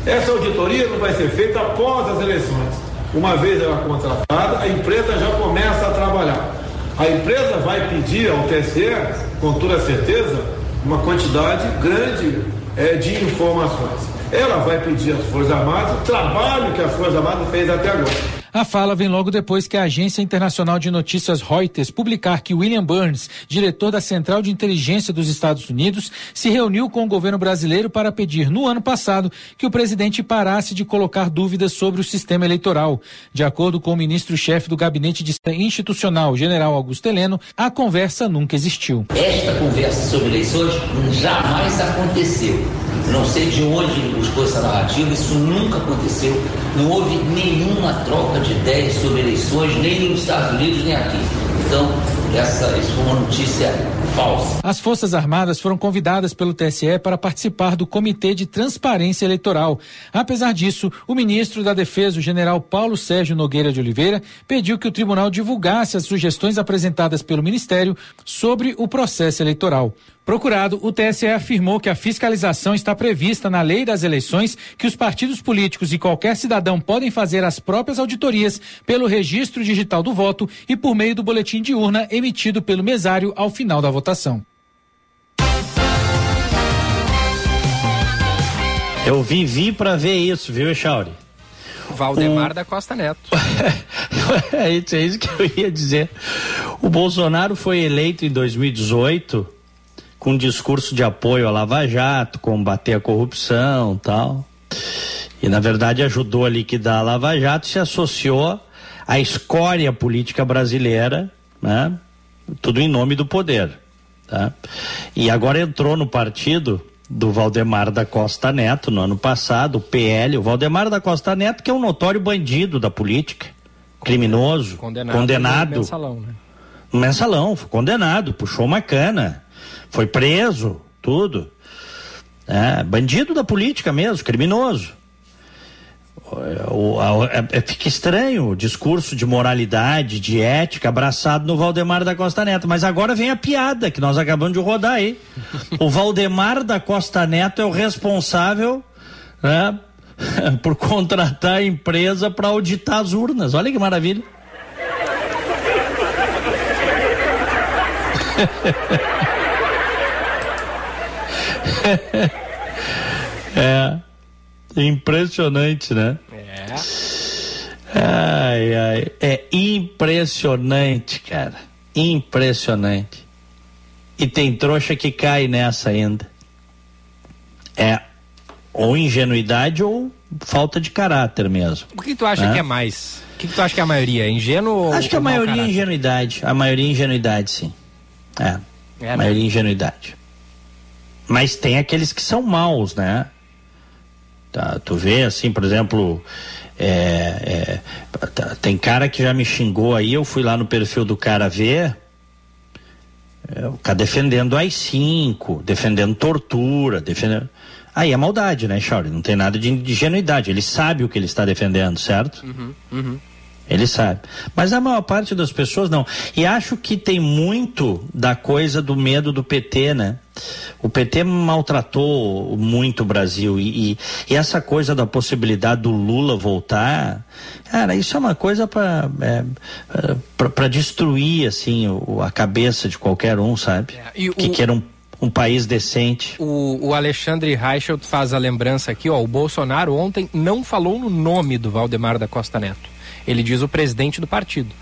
Essa auditoria não vai ser feita após as eleições. Uma vez ela contratada, a empresa já começa a trabalhar. A empresa vai pedir ao TSE, com toda certeza, uma quantidade grande é, de informações. Ela vai pedir às Forças Armadas o trabalho que as Forças Armadas fez até agora. A fala vem logo depois que a Agência Internacional de Notícias Reuters publicar que William Burns, diretor da Central de Inteligência dos Estados Unidos, se reuniu com o governo brasileiro para pedir no ano passado que o presidente parasse de colocar dúvidas sobre o sistema eleitoral. De acordo com o ministro-chefe do Gabinete de Institucional, General Augusto Heleno, a conversa nunca existiu. Esta conversa sobre eleições jamais aconteceu. Não sei de onde ele buscou essa narrativa, isso nunca aconteceu. Não houve nenhuma troca de ideias sobre eleições, nem nos Estados Unidos, nem aqui. Então, essa, isso foi uma notícia falsa. As Forças Armadas foram convidadas pelo TSE para participar do Comitê de Transparência Eleitoral. Apesar disso, o ministro da Defesa, o general Paulo Sérgio Nogueira de Oliveira, pediu que o tribunal divulgasse as sugestões apresentadas pelo Ministério sobre o processo eleitoral. Procurado, o TSE afirmou que a fiscalização está prevista na lei das eleições, que os partidos políticos e qualquer cidadão podem fazer as próprias auditorias pelo registro digital do voto e por meio do boletim de urna emitido pelo mesário ao final da votação. Eu vivi para ver isso, viu, Echauri? Valdemar o... da Costa Neto. [laughs] é, isso, é isso que eu ia dizer. O Bolsonaro foi eleito em 2018 com um discurso de apoio à Lava Jato, combater a corrupção tal. E na verdade ajudou a liquidar a Lava Jato se associou à escória política brasileira, né? Tudo em nome do poder. Tá? E agora entrou no partido do Valdemar da Costa Neto no ano passado, o PL, o Valdemar da Costa Neto, que é um notório bandido da política, criminoso, condenado. condenado mensalão, né? mensalão, foi puxou uma cana foi preso, tudo. É, bandido da política mesmo, criminoso. É, é, fica estranho o discurso de moralidade, de ética abraçado no Valdemar da Costa Neto. Mas agora vem a piada que nós acabamos de rodar aí. o Valdemar da Costa Neto é o responsável né, [laughs] por contratar a empresa para auditar as urnas. Olha que maravilha. [laughs] é. Impressionante, né? É. Ai, ai. É impressionante, cara. Impressionante. E tem trouxa que cai nessa ainda. É ou ingenuidade ou falta de caráter mesmo. O que tu acha né? que é mais? O que, tu acha que é a maioria? Ingênuo Acho que a maioria é ingenuidade. A maioria é ingenuidade, sim. É. é a maioria é ingenuidade. Mas tem aqueles que são maus, né? Tá, tu vê assim, por exemplo, é, é, tá, tem cara que já me xingou aí, eu fui lá no perfil do cara ver, é, o cara defendendo AI-5, defendendo tortura, defendendo... Aí é maldade, né, Chauri? Não tem nada de ingenuidade. Ele sabe o que ele está defendendo, certo? Uhum, uhum. Ele sabe. Mas a maior parte das pessoas não. E acho que tem muito da coisa do medo do PT, né? O PT maltratou muito o Brasil e, e, e essa coisa da possibilidade do Lula voltar, cara, isso é uma coisa para é, para destruir assim o, a cabeça de qualquer um, sabe? É, que o... queira um, um país decente. O, o Alexandre Reichelt faz a lembrança aqui, ó, o Bolsonaro ontem não falou no nome do Valdemar da Costa Neto. Ele diz o presidente do partido.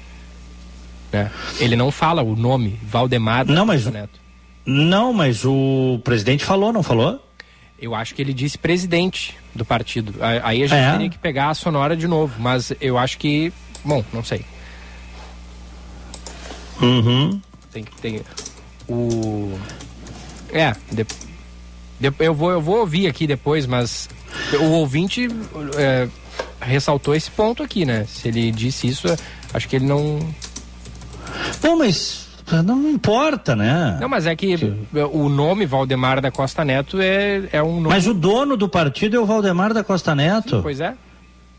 Né? Ele não fala o nome Valdemar não, mas, Neto. Não, mas o presidente falou, não falou? Eu acho que ele disse presidente do partido. Aí a gente é. teria que pegar a sonora de novo, mas eu acho que. Bom, não sei. Uhum. Tem que ter. O. É, de, de, eu, vou, eu vou ouvir aqui depois, mas o ouvinte é, ressaltou esse ponto aqui, né? Se ele disse isso, acho que ele não. Bom, mas não importa, né? Não, mas é que o nome Valdemar da Costa Neto é, é um nome. Mas o dono do partido é o Valdemar da Costa Neto. Sim, pois é.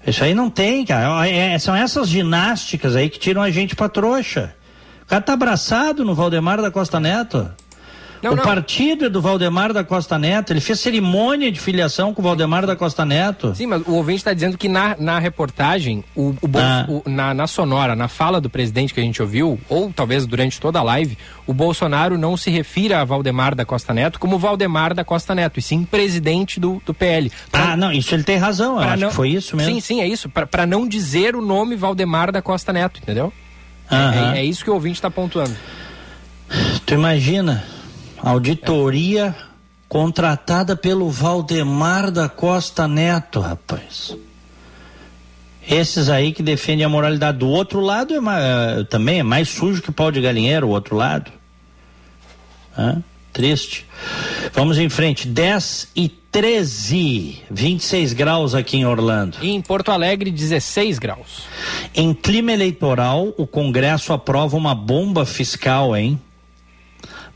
Isso aí não tem, cara. É, é, são essas ginásticas aí que tiram a gente pra trouxa. O cara tá abraçado no Valdemar da Costa Neto. Não, o não. partido é do Valdemar da Costa Neto. Ele fez cerimônia de filiação com o Valdemar da Costa Neto. Sim, mas o ouvinte está dizendo que na, na reportagem, o, o, ah. o, na, na sonora, na fala do presidente que a gente ouviu, ou talvez durante toda a live, o Bolsonaro não se refira a Valdemar da Costa Neto como Valdemar da Costa Neto, e sim presidente do, do PL. Pra, ah, não, isso ele tem razão. Eu acho não, que foi isso mesmo. Sim, sim, é isso. Para não dizer o nome Valdemar da Costa Neto, entendeu? É, é, é isso que o ouvinte está pontuando. Tu imagina? Auditoria contratada pelo Valdemar da Costa Neto, rapaz. Esses aí que defendem a moralidade. Do outro lado é mais, é, também é mais sujo que pau de galinheiro, o outro lado. Hã? Triste. Vamos em frente. 10 e 13, 26 graus aqui em Orlando. E em Porto Alegre, 16 graus. Em clima eleitoral, o Congresso aprova uma bomba fiscal, hein?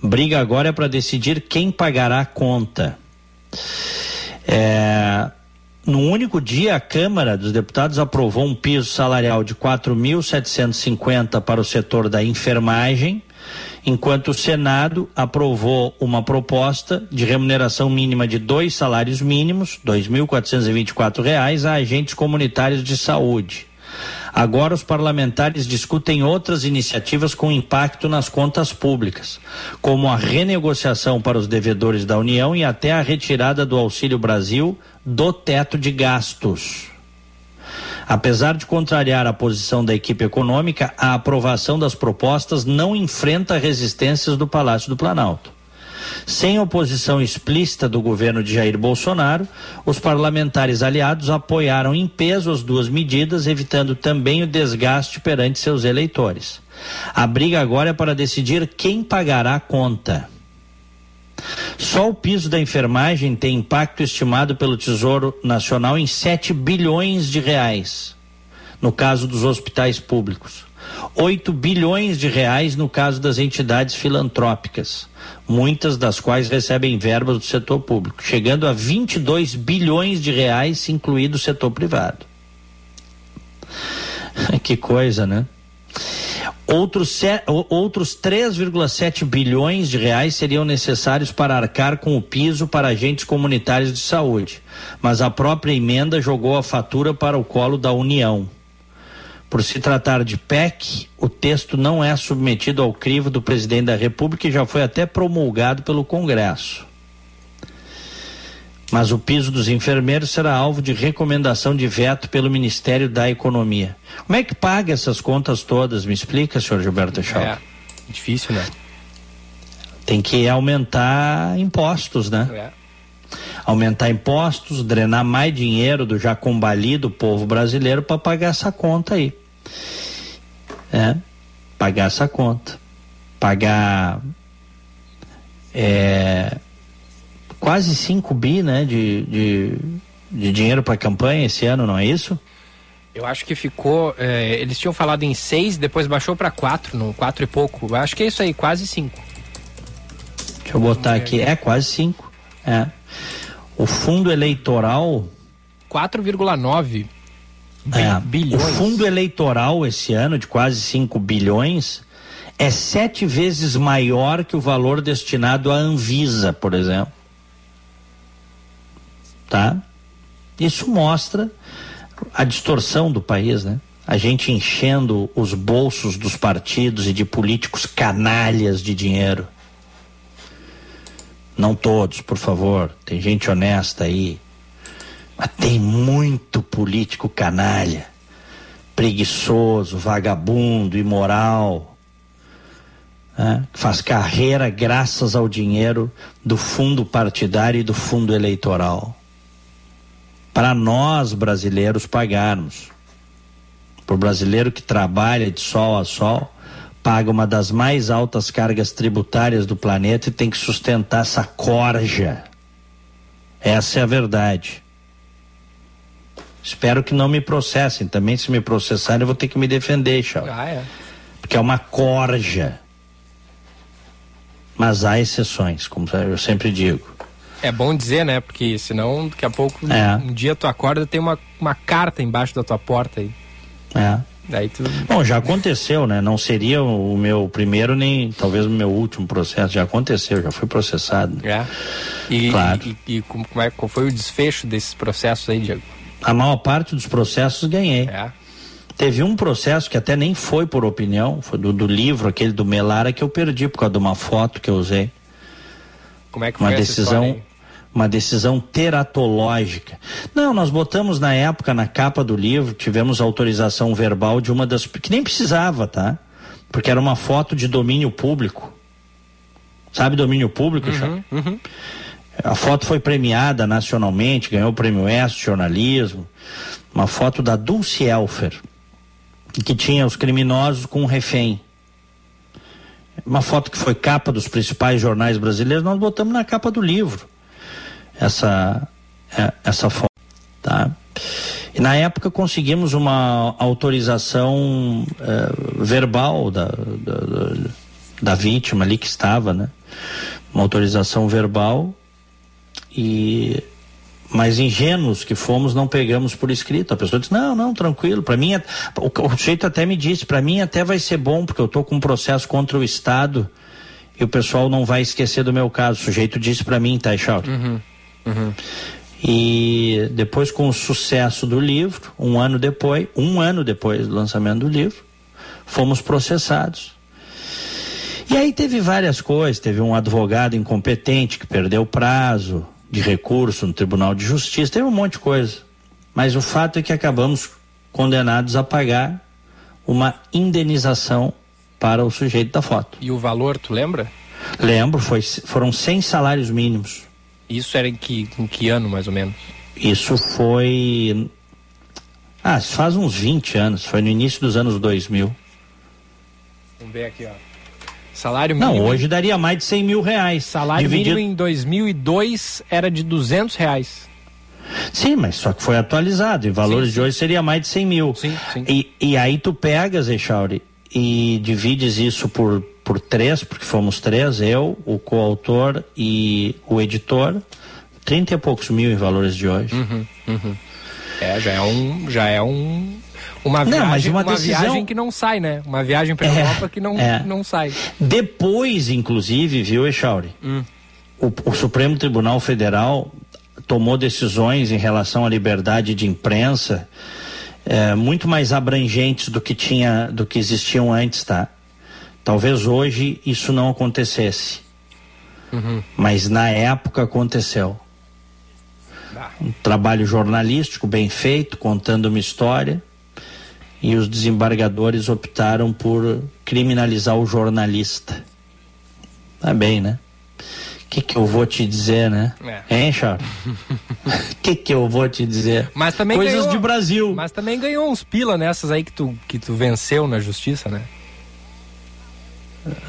Briga agora é para decidir quem pagará a conta. É, no único dia, a Câmara dos Deputados aprovou um piso salarial de 4.750 para o setor da enfermagem, enquanto o Senado aprovou uma proposta de remuneração mínima de dois salários mínimos, R$ 2.424, a agentes comunitários de saúde. Agora os parlamentares discutem outras iniciativas com impacto nas contas públicas, como a renegociação para os devedores da União e até a retirada do Auxílio Brasil do teto de gastos. Apesar de contrariar a posição da equipe econômica, a aprovação das propostas não enfrenta resistências do Palácio do Planalto. Sem oposição explícita do governo de Jair Bolsonaro, os parlamentares aliados apoiaram em peso as duas medidas, evitando também o desgaste perante seus eleitores. A briga agora é para decidir quem pagará a conta. Só o piso da enfermagem tem impacto estimado pelo Tesouro Nacional em 7 bilhões de reais, no caso dos hospitais públicos. 8 bilhões de reais no caso das entidades filantrópicas muitas das quais recebem verbas do setor público, chegando a 22 bilhões de reais, incluído o setor privado. [laughs] que coisa, né? Outros, outros 3,7 bilhões de reais seriam necessários para arcar com o piso para agentes comunitários de saúde, mas a própria emenda jogou a fatura para o colo da União. Por se tratar de PEC, o texto não é submetido ao crivo do presidente da República e já foi até promulgado pelo Congresso. Mas o piso dos enfermeiros será alvo de recomendação de veto pelo Ministério da Economia. Como é que paga essas contas todas? Me explica, senhor Gilberto Schau. É, difícil, né? Tem que aumentar impostos, né? É. Aumentar impostos, drenar mais dinheiro do já combalido povo brasileiro para pagar essa conta aí é, pagar essa conta, pagar é, quase 5 bi né, de, de, de dinheiro para a campanha esse ano, não é isso? Eu acho que ficou. É, eles tinham falado em 6, depois baixou para 4, no 4 e pouco. Eu acho que é isso aí, quase 5. Deixa eu botar aqui, é quase 5. É. O fundo eleitoral. 4,9 é, bilhões. O fundo eleitoral esse ano, de quase 5 bilhões, é sete vezes maior que o valor destinado à Anvisa, por exemplo. Tá? Isso mostra a distorção do país, né? A gente enchendo os bolsos dos partidos e de políticos canalhas de dinheiro. Não todos, por favor. Tem gente honesta aí. Mas tem muito político canalha, preguiçoso, vagabundo, imoral. Né? Faz carreira graças ao dinheiro do fundo partidário e do fundo eleitoral. Para nós brasileiros pagarmos. Para o brasileiro que trabalha de sol a sol, paga uma das mais altas cargas tributárias do planeta e tem que sustentar essa corja. Essa é a verdade. Espero que não me processem. Também, se me processarem, eu vou ter que me defender, Chau. Ah, é. Porque é uma corja. Mas há exceções, como eu sempre digo. É bom dizer, né? Porque senão daqui a pouco, É. um dia tu acorda tem uma, uma carta embaixo da tua porta aí. É. Daí tu. Bom, já aconteceu, né? Não seria o meu primeiro nem talvez o meu último processo. Já aconteceu, já fui processado. É. E, Claro. e, e como, como é, qual foi o desfecho desses processos aí, Diego? A maior parte dos processos ganhei. É. Teve um processo que até nem foi por opinião, foi do, do livro, aquele do Melara, que eu perdi por causa de uma foto que eu usei. Como é que Uma foi essa decisão, história uma decisão teratológica. Não, nós botamos na época, na capa do livro, tivemos autorização verbal de uma das. que nem precisava, tá? Porque era uma foto de domínio público. Sabe domínio público, uhum, A foto foi premiada nacionalmente, ganhou o prêmio de Jornalismo. Uma foto da Dulce Elfer, que tinha os criminosos com um refém. Uma foto que foi capa dos principais jornais brasileiros, nós botamos na capa do livro. Essa, é, essa foto. Tá? E na época conseguimos uma autorização eh, verbal da, da, da, da vítima ali que estava, né? Uma autorização verbal e mas ingênuos que fomos não pegamos por escrito. A pessoa disse: "Não, não, tranquilo, para mim é... o, o sujeito até me disse, para mim até vai ser bom porque eu tô com um processo contra o estado e o pessoal não vai esquecer do meu caso". O sujeito disse para mim, tá? Uhum. Uhum. E depois, com o sucesso do livro, um ano depois, um ano depois do lançamento do livro, fomos processados. E aí teve várias coisas, teve um advogado incompetente que perdeu o prazo de recurso no Tribunal de Justiça, teve um monte de coisa. Mas o fato é que acabamos condenados a pagar uma indenização para o sujeito da foto. E o valor, tu lembra? Lembro, foi, foram 100 salários mínimos. Isso era em que, em que ano, mais ou menos? Isso foi. Ah, faz uns 20 anos, foi no início dos anos 2000. Vamos ver aqui, ó. Salário Não, mínimo. hoje daria mais de 100 mil reais. Salário Dividido- mínimo em 2002 era de 200 reais. Sim, mas só que foi atualizado. Em valores Sim, de hoje seria mais de 100 mil. Sim, sim. E, e aí tu pegas, Echauri, e divides isso por, por três, porque fomos três, eu, o coautor e o editor, 30 e poucos mil em valores de hoje. Uhum, uhum. É, já é um, já é um uma Não, viagem, mas uma uma decisão- viagem que não sai, né? Uma viagem para É, Europa que não, é. não sai. Depois, inclusive, viu, Echauri? Hum. O, o Supremo Tribunal Federal tomou decisões em relação à liberdade de imprensa eh, muito mais abrangentes do que tinha, do que existiam antes, tá? Talvez hoje isso não acontecesse, Uhum. mas na época aconteceu. Ah. Um trabalho jornalístico bem feito, contando uma história, e os desembargadores optaram por criminalizar o jornalista. Tá bem, né? O que, que eu vou te dizer, né? É. Hein, Charles? [laughs] O que, que eu vou te dizer? Mas também Coisas ganhou, de Brasil. Mas também ganhou uns pila nessas aí que tu, que tu venceu na justiça, né?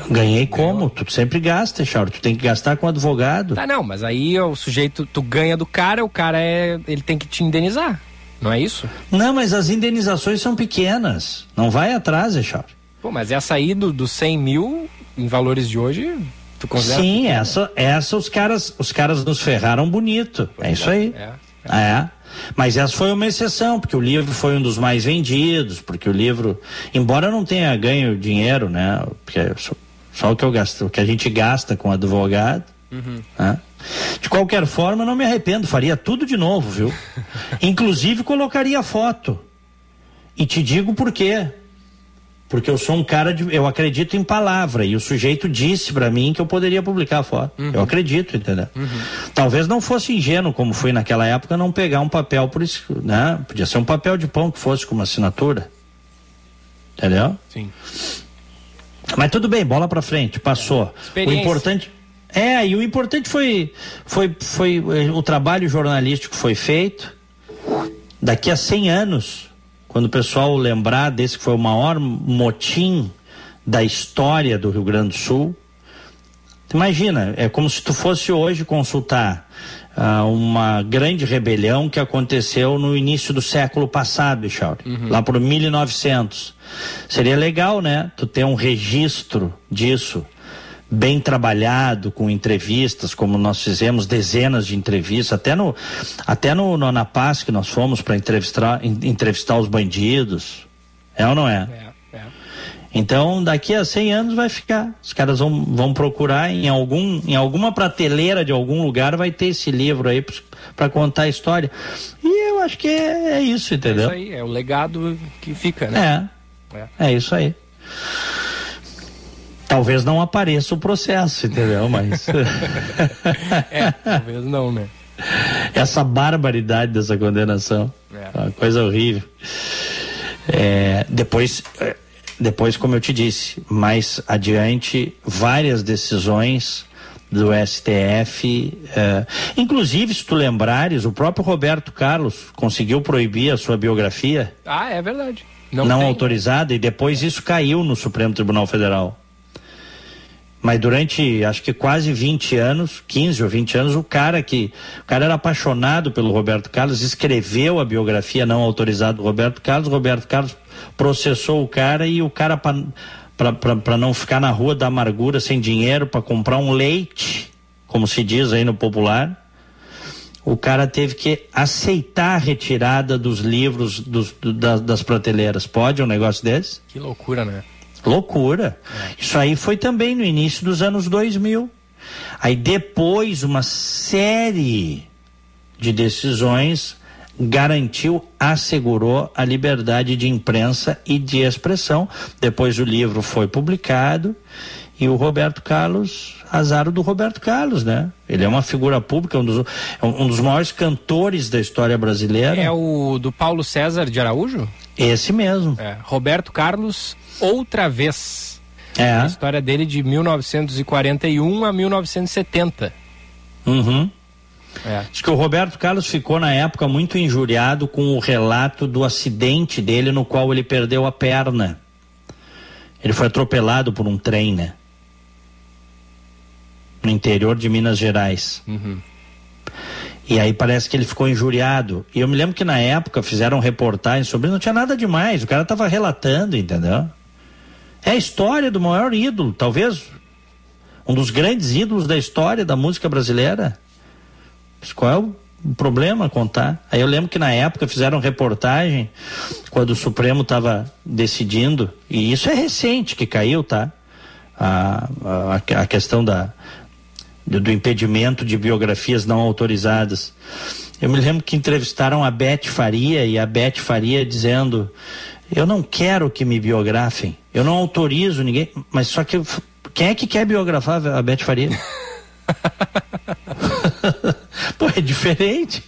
Ganhei como? Tu sempre gasta, Charles. Tu tem que gastar com advogado. Tá, não, mas aí o sujeito, tu ganha do cara, o cara é. ele tem que te indenizar. Não é isso? Não, mas as indenizações são pequenas. Não vai atrás, Charles. Pô, mas essa aí do, do 100 mil em valores de hoje, tu considera. Sim, pequena? essa, essa os caras, os caras nos ferraram bonito. é isso aí. É. É. Mas essa foi uma exceção, porque o livro foi um dos mais vendidos, porque o livro, embora não tenha ganho dinheiro, né? Porque é só, só o que eu gasto, o que a gente gasta com advogado. né? De qualquer forma, eu não me arrependo, faria tudo de novo, viu? [laughs] Inclusive colocaria foto. E te digo por quê. porque eu sou um cara de. Eu acredito em palavra. E o sujeito disse para mim que eu poderia publicar fora. Uhum. Eu acredito, entendeu? Uhum. Talvez não fosse ingênuo, como foi naquela época, não pegar um papel por isso, né? Podia ser um papel de pão que fosse com uma assinatura. Entendeu? Sim. Mas tudo bem, bola para frente, passou. O importante. É, e o importante foi, foi, foi eh, o trabalho jornalístico foi feito. Daqui a 100 anos, quando o pessoal lembrar desse que foi o maior motim da história do Rio Grande do Sul, imagina, é como se tu fosse hoje consultar uh, uma grande rebelião que aconteceu no início do século passado, Chauri, uhum. lá por 1900. Seria legal, né? Tu ter um registro disso bem trabalhado, com entrevistas, como nós fizemos dezenas de entrevistas, até no, até no, no na Paz que nós fomos para entrevistar, entrevistar os bandidos. É ou não é? é, é. Então, daqui a 100 anos vai ficar. Os caras vão, vão procurar em algum em alguma prateleira de algum lugar vai ter esse livro aí para contar a história. E eu acho que é, é isso, entendeu? É isso aí, é o legado que fica, né? É. É, é isso aí. Talvez não apareça o processo, entendeu? Mas. [laughs] [laughs] é, talvez não, né? Essa barbaridade dessa condenação. É. Uma coisa horrível. É, depois, é, depois, como eu te disse, mais adiante, várias decisões do STF. É, inclusive, se tu lembrares, o próprio Roberto Carlos conseguiu proibir a sua biografia. Ah, é verdade. Não, não autorizada, e depois isso caiu no Supremo Tribunal Federal. Mas durante, acho que quase 20 anos, 15 ou 20 anos, o cara que. O cara era apaixonado pelo Roberto Carlos, escreveu a biografia não autorizada do Roberto Carlos. Roberto Carlos processou o cara e o cara, para não ficar na rua da amargura sem dinheiro para comprar um leite, como se diz aí no popular, o cara teve que aceitar a retirada dos livros dos, das, das prateleiras. Pode um negócio desse? Que loucura, né? Loucura. É. Isso aí foi também no início dos anos 2000. Aí depois uma série de decisões garantiu, assegurou a liberdade de imprensa e de expressão. Depois o livro foi publicado e o Roberto Carlos, azar do Roberto Carlos, né? Ele é uma figura pública, um dos, um dos maiores cantores da história brasileira. É o do Paulo César de Araújo? Esse mesmo. É, Roberto Carlos outra vez. É. A história dele de 1941 a 1970. Uhum. É. Diz que o Roberto Carlos ficou na época muito injuriado com o relato do acidente dele no qual ele perdeu a perna. Ele foi atropelado por um trem, né? No interior de Minas Gerais. Uhum. E aí parece que ele ficou injuriado. E eu me lembro que na época fizeram reportagem sobre não tinha nada demais. O cara estava relatando, entendeu? É a história do maior ídolo, talvez um dos grandes ídolos da história da música brasileira. Qual é o problema contar? Aí eu lembro que na época fizeram reportagem quando o Supremo estava decidindo, e isso é recente que caiu, tá? A, a, a questão da, do, do, impedimento de biografias não autorizadas. Eu me lembro que entrevistaram a Beth Faria e a Beth Faria dizendo: Eu não quero que me biografem. Eu não autorizo ninguém, mas só que quem é que quer biografar a Beth Faria? [laughs] Pô, é diferente.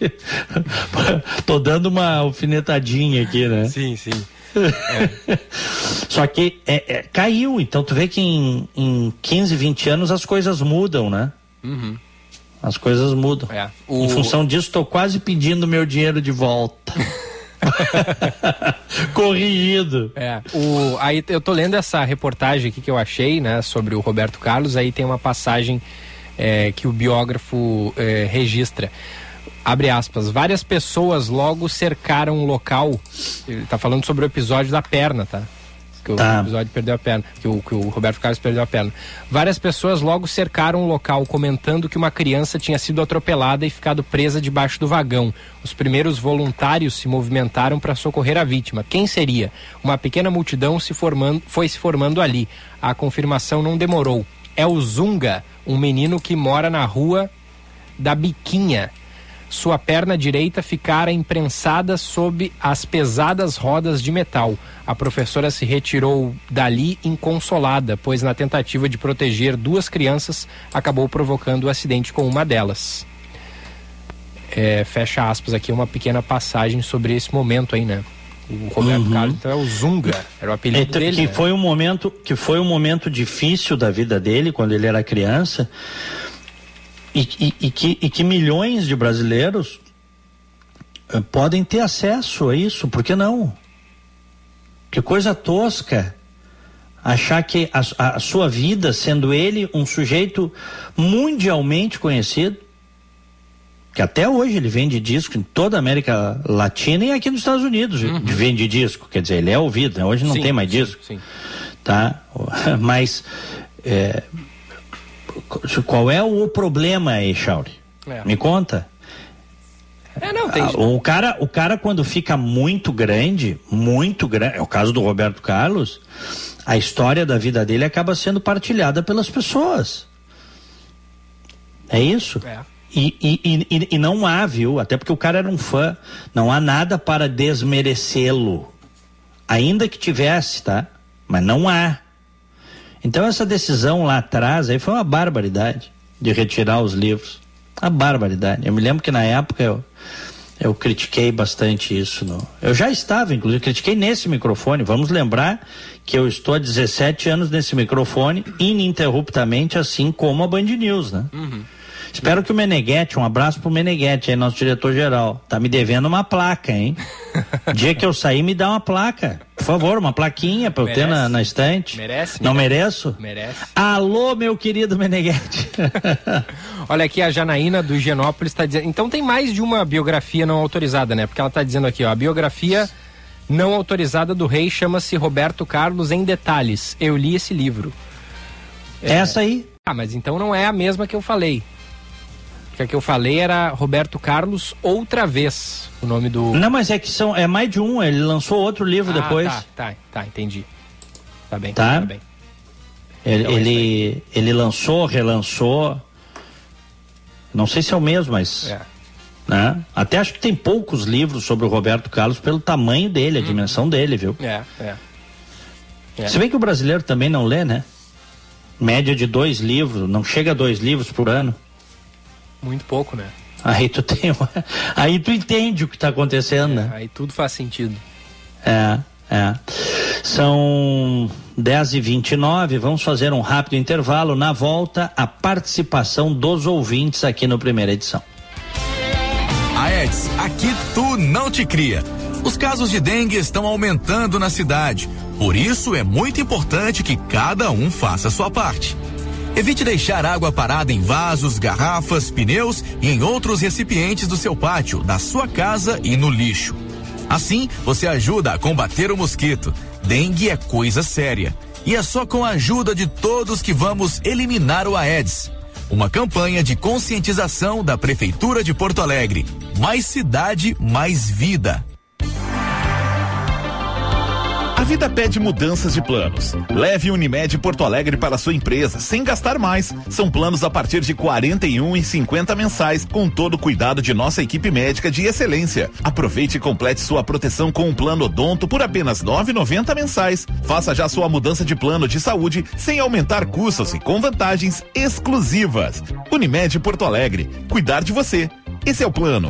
[laughs] Tô dando uma alfinetadinha aqui, né? Sim, sim. É. [laughs] Só que é, é, caiu, então tu vê que em, em 15, 20 anos as coisas mudam, né? Uhum. As coisas mudam. É. O... Em função disso, estou quase pedindo meu dinheiro de volta. [laughs] Corrigido. É. O, aí eu tô lendo essa reportagem aqui que eu achei, né, sobre o Roberto Carlos. Aí tem uma passagem é, que o biógrafo é, registra. Abre aspas. Várias pessoas logo cercaram o local. Ele tá falando sobre o episódio da perna, tá? Que o tá. episódio perdeu a perna, que o, que o Roberto Carlos perdeu a perna. Várias pessoas logo cercaram o local, comentando que uma criança tinha sido atropelada e ficado presa debaixo do vagão. Os primeiros voluntários se movimentaram para socorrer a vítima. Quem seria? Uma pequena multidão se formando, foi se formando ali. A confirmação não demorou. É o Zunga, um menino que mora na rua da Biquinha sua perna direita ficara imprensada sob as pesadas rodas de metal. A professora se retirou dali inconsolada, pois na tentativa de proteger duas crianças, acabou provocando o um acidente com uma delas. É, fecha aspas aqui uma pequena passagem sobre esse momento aí, né? O Roberto uhum. Carlos então é o Zunga, era o apelido então, dele. Que né? foi um momento que foi um momento difícil da vida dele quando ele era criança e, e, e que, e que milhões de brasileiros uh, podem ter acesso a isso, por que não? Que coisa tosca achar que a, a sua vida, sendo ele um sujeito mundialmente conhecido, que até hoje ele vende disco em toda a América Latina e aqui nos Estados Unidos uhum. vende disco, quer dizer, ele é ouvido, né? hoje não sim, tem mais sim, disco, sim. tá? [laughs] Mas é, qual é o problema aí, Chauri? É. Me conta. É, não, tem... Ah, o cara, o cara quando fica muito grande, muito grande, é o caso do Roberto Carlos, a história da vida dele acaba sendo partilhada pelas pessoas. É isso? É. E, e, e, e, não há, viu? Até porque o cara era um fã. Não há nada para desmerecê-lo. Ainda que tivesse, tá? Mas não há. Então essa decisão lá atrás aí foi uma barbaridade de retirar os livros. A barbaridade. Eu me lembro que na época eu, eu critiquei bastante isso. No, eu já estava, inclusive, critiquei nesse microfone. Vamos lembrar que eu estou há 17 anos nesse microfone, ininterruptamente, assim como a Band News, né? Uhum. Espero que o Meneghetti, um abraço pro Meneghetti aí, nosso diretor-geral. Tá me devendo uma placa, hein? [laughs] Dia que eu sair, me dá uma placa. Por favor, uma plaquinha pra eu ter na, na estante. Merece? Não mereço? Merece. Alô, meu querido Meneghetti. [laughs] Olha aqui, a Janaína do Genópolis está dizendo. Então tem mais de uma biografia não autorizada, né? Porque ela está dizendo aqui, ó, a biografia não autorizada do rei chama-se Roberto Carlos em detalhes. Eu li esse livro. É... Essa aí? Ah, mas então não é a mesma que eu falei. Que a que eu falei era Roberto Carlos Outra Vez, o nome do. Não, mas é que são, é mais de um, ele lançou outro livro ah, depois. Tá, tá, tá, entendi. Tá bem, tá, tá bem. Ele, então, é ele, ele lançou, relançou. Não sei se é o mesmo, mas. É. Né? Até acho que tem poucos livros sobre o Roberto Carlos pelo tamanho dele, a hum. dimensão dele, viu? É, é. é. Se bem que o brasileiro também não lê, né? Média de dois livros, não chega a dois livros por ano. Muito pouco, né? Aí tu tem uma... [laughs] aí tu entende o que está acontecendo, é, né? Aí tudo faz sentido. É, é. São 10 e 29 vamos fazer um rápido intervalo. Na volta, a participação dos ouvintes aqui no primeira edição. Aedes, aqui tu não te cria. Os casos de dengue estão aumentando na cidade. Por isso é muito importante que cada um faça a sua parte. Evite deixar água parada em vasos, garrafas, pneus e em outros recipientes do seu pátio, da sua casa e no lixo. Assim, você ajuda a combater o mosquito. Dengue é coisa séria. E é só com a ajuda de todos que vamos eliminar o Aedes. Uma campanha de conscientização da Prefeitura de Porto Alegre. Mais cidade, mais vida. Vida pede mudanças de planos. Leve Unimed Porto Alegre para sua empresa, sem gastar mais. São planos a partir de 41 e 50 mensais, com todo o cuidado de nossa equipe médica de excelência. Aproveite e complete sua proteção com um plano odonto por apenas 9,90 mensais. Faça já sua mudança de plano de saúde sem aumentar custos e com vantagens exclusivas. Unimed Porto Alegre, cuidar de você. Esse é o plano.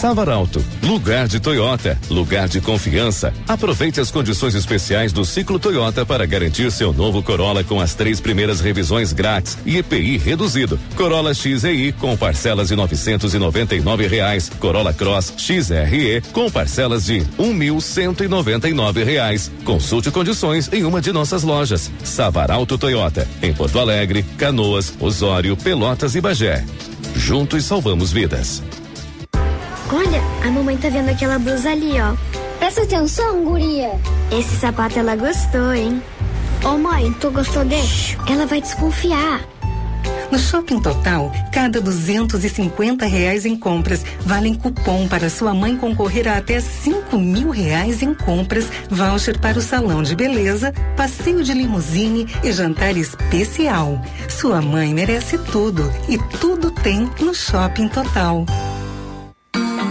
Savaralto, lugar de Toyota, lugar de confiança. Aproveite as condições especiais do ciclo Toyota para garantir seu novo Corolla com as três primeiras revisões grátis e EPI reduzido. Corolla XEI com parcelas de novecentos e noventa e nove reais. Corolla Cross XRE com parcelas de um mil cento e noventa e nove reais. Consulte condições em uma de nossas lojas. Savaralto Toyota, em Porto Alegre, Canoas, Osório, Pelotas e Bagé. Juntos salvamos vidas. Olha, a mamãe tá vendo aquela blusa ali, ó. Presta atenção, guria. Esse sapato ela gostou, hein? Ô mãe, tu gostou dele? Ela vai desconfiar. No Shopping Total, cada 250 reais em compras valem cupom para sua mãe concorrer a até 5 mil reais em compras, voucher para o salão de beleza, passeio de limusine e jantar especial. Sua mãe merece tudo e tudo tem no Shopping Total.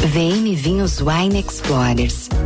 VM Vinhos Wine Explorers.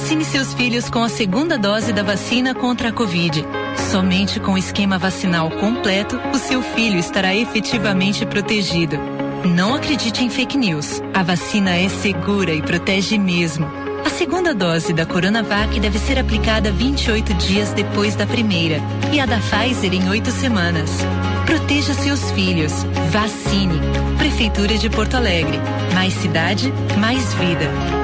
Vacine seus filhos com a segunda dose da vacina contra a Covid. Somente com o esquema vacinal completo, o seu filho estará efetivamente protegido. Não acredite em fake news. A vacina é segura e protege mesmo. A segunda dose da Coronavac deve ser aplicada 28 dias depois da primeira e a da Pfizer em oito semanas. Proteja seus filhos. Vacine. Prefeitura de Porto Alegre. Mais cidade, mais vida.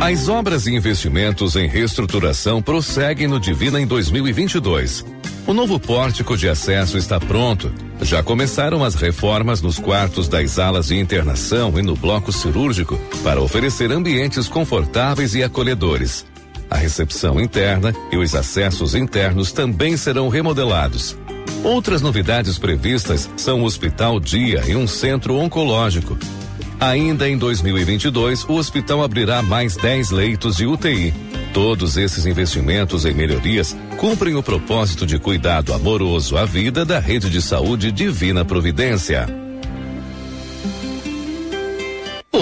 As obras e investimentos em reestruturação prosseguem no Divina em 2022. O novo pórtico de acesso está pronto. Já começaram as reformas nos quartos das alas de internação e no bloco cirúrgico para oferecer ambientes confortáveis e acolhedores. A recepção interna e os acessos internos também serão remodelados. Outras novidades previstas são o Hospital Dia e um centro oncológico. Ainda em 2022, o hospital abrirá mais 10 leitos de UTI. Todos esses investimentos em melhorias cumprem o propósito de cuidado amoroso à vida da rede de saúde Divina Providência.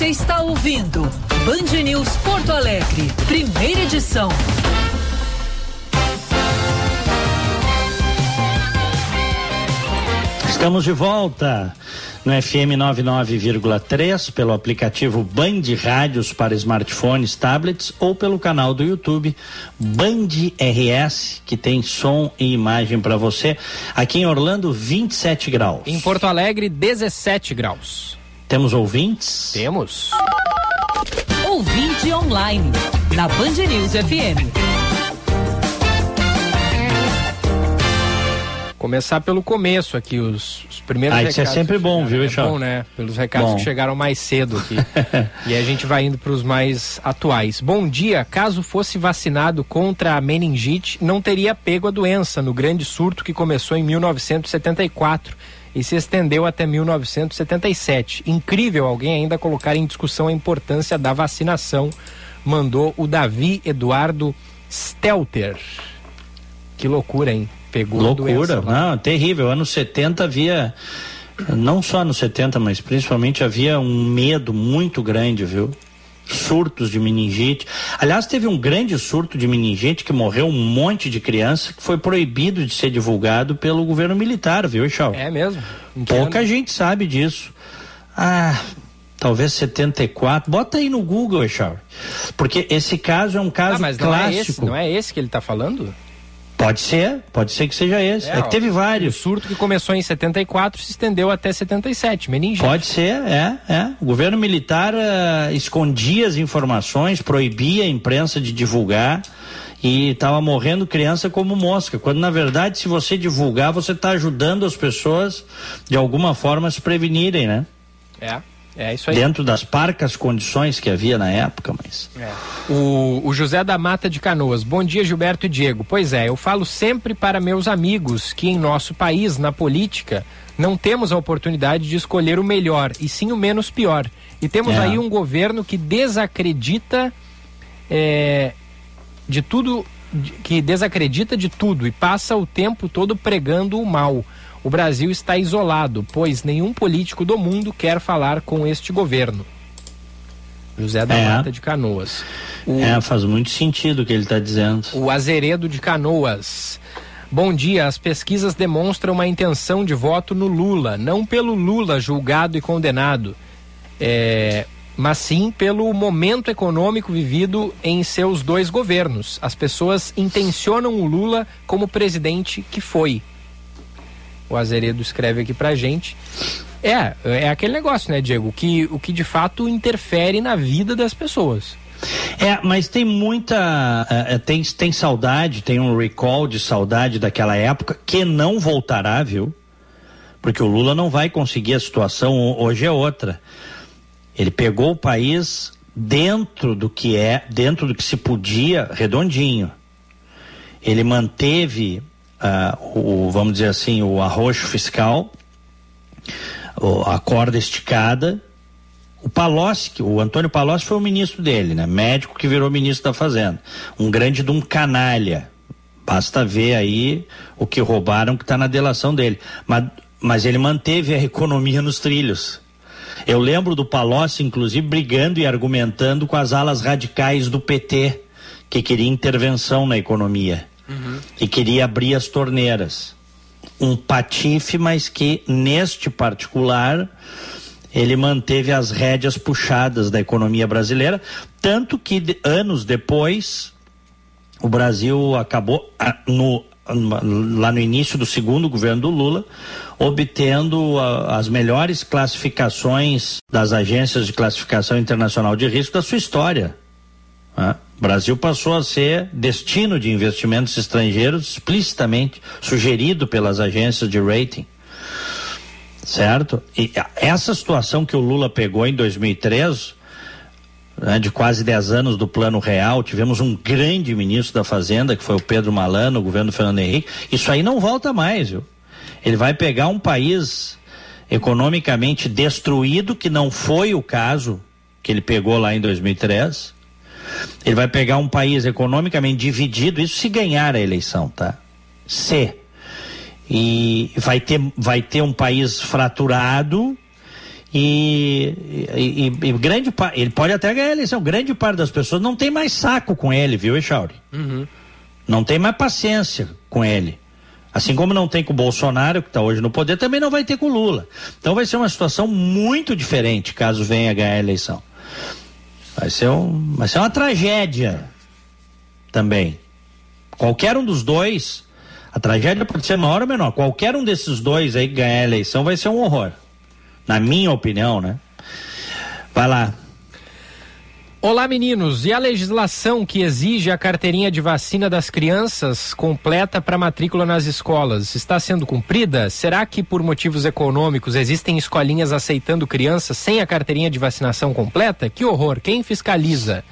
Você está ouvindo Band News Porto Alegre, primeira edição. Estamos de volta no FM 99,3 pelo aplicativo Band Rádios para smartphones, tablets ou pelo canal do YouTube Band RS, que tem som e imagem para você. Aqui em Orlando, 27 graus. Em Porto Alegre, 17 graus. Temos ouvintes? Temos. Ouvinte online, na Band News FM. Começar pelo começo aqui, os, os primeiros ah, recados. Isso é sempre bom, viu, É bom, né? Pelos recados Bom. que chegaram mais cedo aqui. [laughs] e a gente vai indo para os mais atuais. Bom dia, caso fosse vacinado contra a meningite, não teria pego a doença no grande surto que começou em 1974 e se estendeu até 1977. Incrível alguém ainda colocar em discussão a importância da vacinação, mandou o Davi Eduardo Stelter. Que loucura, hein? Pegou Loucura, lá. não, terrível. Anos 70 havia, não só nos 70, mas principalmente havia um medo muito grande, viu? Surtos de meningite. Aliás, teve um grande surto de meningite que morreu um monte de criança que foi proibido de ser divulgado pelo governo militar, viu, Chau? É mesmo? Pouca ano? gente sabe disso. Ah, talvez 74. Bota aí no Google, Chau. Porque esse caso é um caso Ah, mas não é, esse, clássico. não é esse que ele está falando? Pode ser, pode ser que seja esse. É, é que teve vários. O surto que começou em 74 se estendeu até 77, meningite. Pode ser, é, é. O governo militar uh, escondia as informações, proibia a imprensa de divulgar e estava morrendo criança como mosca. Quando na verdade, se você divulgar, você está ajudando as pessoas de alguma forma a se prevenirem, né? É. É isso aí. Dentro das parcas condições que havia na época, mas. É. O, o, José da Mata de Canoas. Bom dia, Gilberto e Diego. Pois é, eu falo sempre para meus amigos que em nosso país, na política, não temos a oportunidade de escolher o melhor, e sim o menos pior. E temos é. aí um governo que desacredita é, de tudo, que desacredita de tudo e passa o tempo todo pregando o mal o Brasil está isolado, pois nenhum político do mundo quer falar com este governo. José da é. Mata de Canoas. O, é, faz muito sentido o que ele está dizendo. O Azeredo de Canoas. Bom dia, as pesquisas demonstram uma intenção de voto no Lula, não pelo Lula julgado e condenado, é, mas sim pelo momento econômico vivido em seus dois governos. As pessoas intencionam o Lula como presidente que foi o Azeredo escreve aqui pra gente. É, é aquele negócio, né, Diego? Que, o que de fato interfere na vida das pessoas. É, mas tem muita. Uh, tem, tem saudade, tem um recall de saudade daquela época que não voltará, viu? Porque o Lula não vai conseguir a situação, hoje é outra. Ele pegou o país dentro do que é, dentro do que se podia, redondinho. Ele manteve uh, o, vamos dizer assim, o arroxo fiscal, a corda esticada. O Palocci, o Antônio Palocci foi o ministro dele, né? Médico que virou ministro da Fazenda. Um grande de um canalha. Basta ver aí o que roubaram que está na delação dele. Mas, mas ele manteve a economia nos trilhos. Eu lembro do Palocci, inclusive, brigando e argumentando com as alas radicais do PT, que queria intervenção na economia uhum. e queria abrir as torneiras. Um patife, mas que neste particular ele manteve as rédeas puxadas da economia brasileira, tanto que de, anos depois o Brasil acabou no, lá no início do segundo governo do Lula, obtendo as melhores classificações das agências de classificação internacional de risco da sua história. Né? Brasil passou a ser destino de investimentos estrangeiros explicitamente sugerido pelas agências de rating. Certo? E essa situação que o Lula pegou em 2003, né, de quase 10 anos do Plano Real, tivemos um grande ministro da Fazenda, que foi o Pedro Malano, o governo Fernando Henrique. Isso aí não volta mais, viu? Ele vai pegar um país economicamente destruído, que não foi o caso que ele pegou lá em 2003 ele vai pegar um país economicamente dividido, isso se ganhar a eleição, tá? Se. E vai ter, vai ter um país fraturado e, e, e, grande ele pode até ganhar a eleição. Grande parte das pessoas não tem mais saco com ele, viu, Echauri? Uhum. Não tem mais paciência com ele. Assim como não tem com o Bolsonaro, que está hoje no poder, também não vai ter com o Lula. Então vai ser uma situação muito diferente caso venha ganhar a eleição. Vai ser, um, vai ser uma tragédia também. Qualquer um dos dois, a tragédia pode ser maior ou menor. Qualquer um desses dois aí que ganhar a eleição vai ser um horror. Na minha opinião, né? Vai lá. Olá, meninos. E a legislação que exige a carteirinha de vacina das crianças completa para matrícula nas escolas está sendo cumprida? Será que por motivos econômicos existem escolinhas aceitando crianças sem a carteirinha de vacinação completa? Que horror! Quem fiscaliza?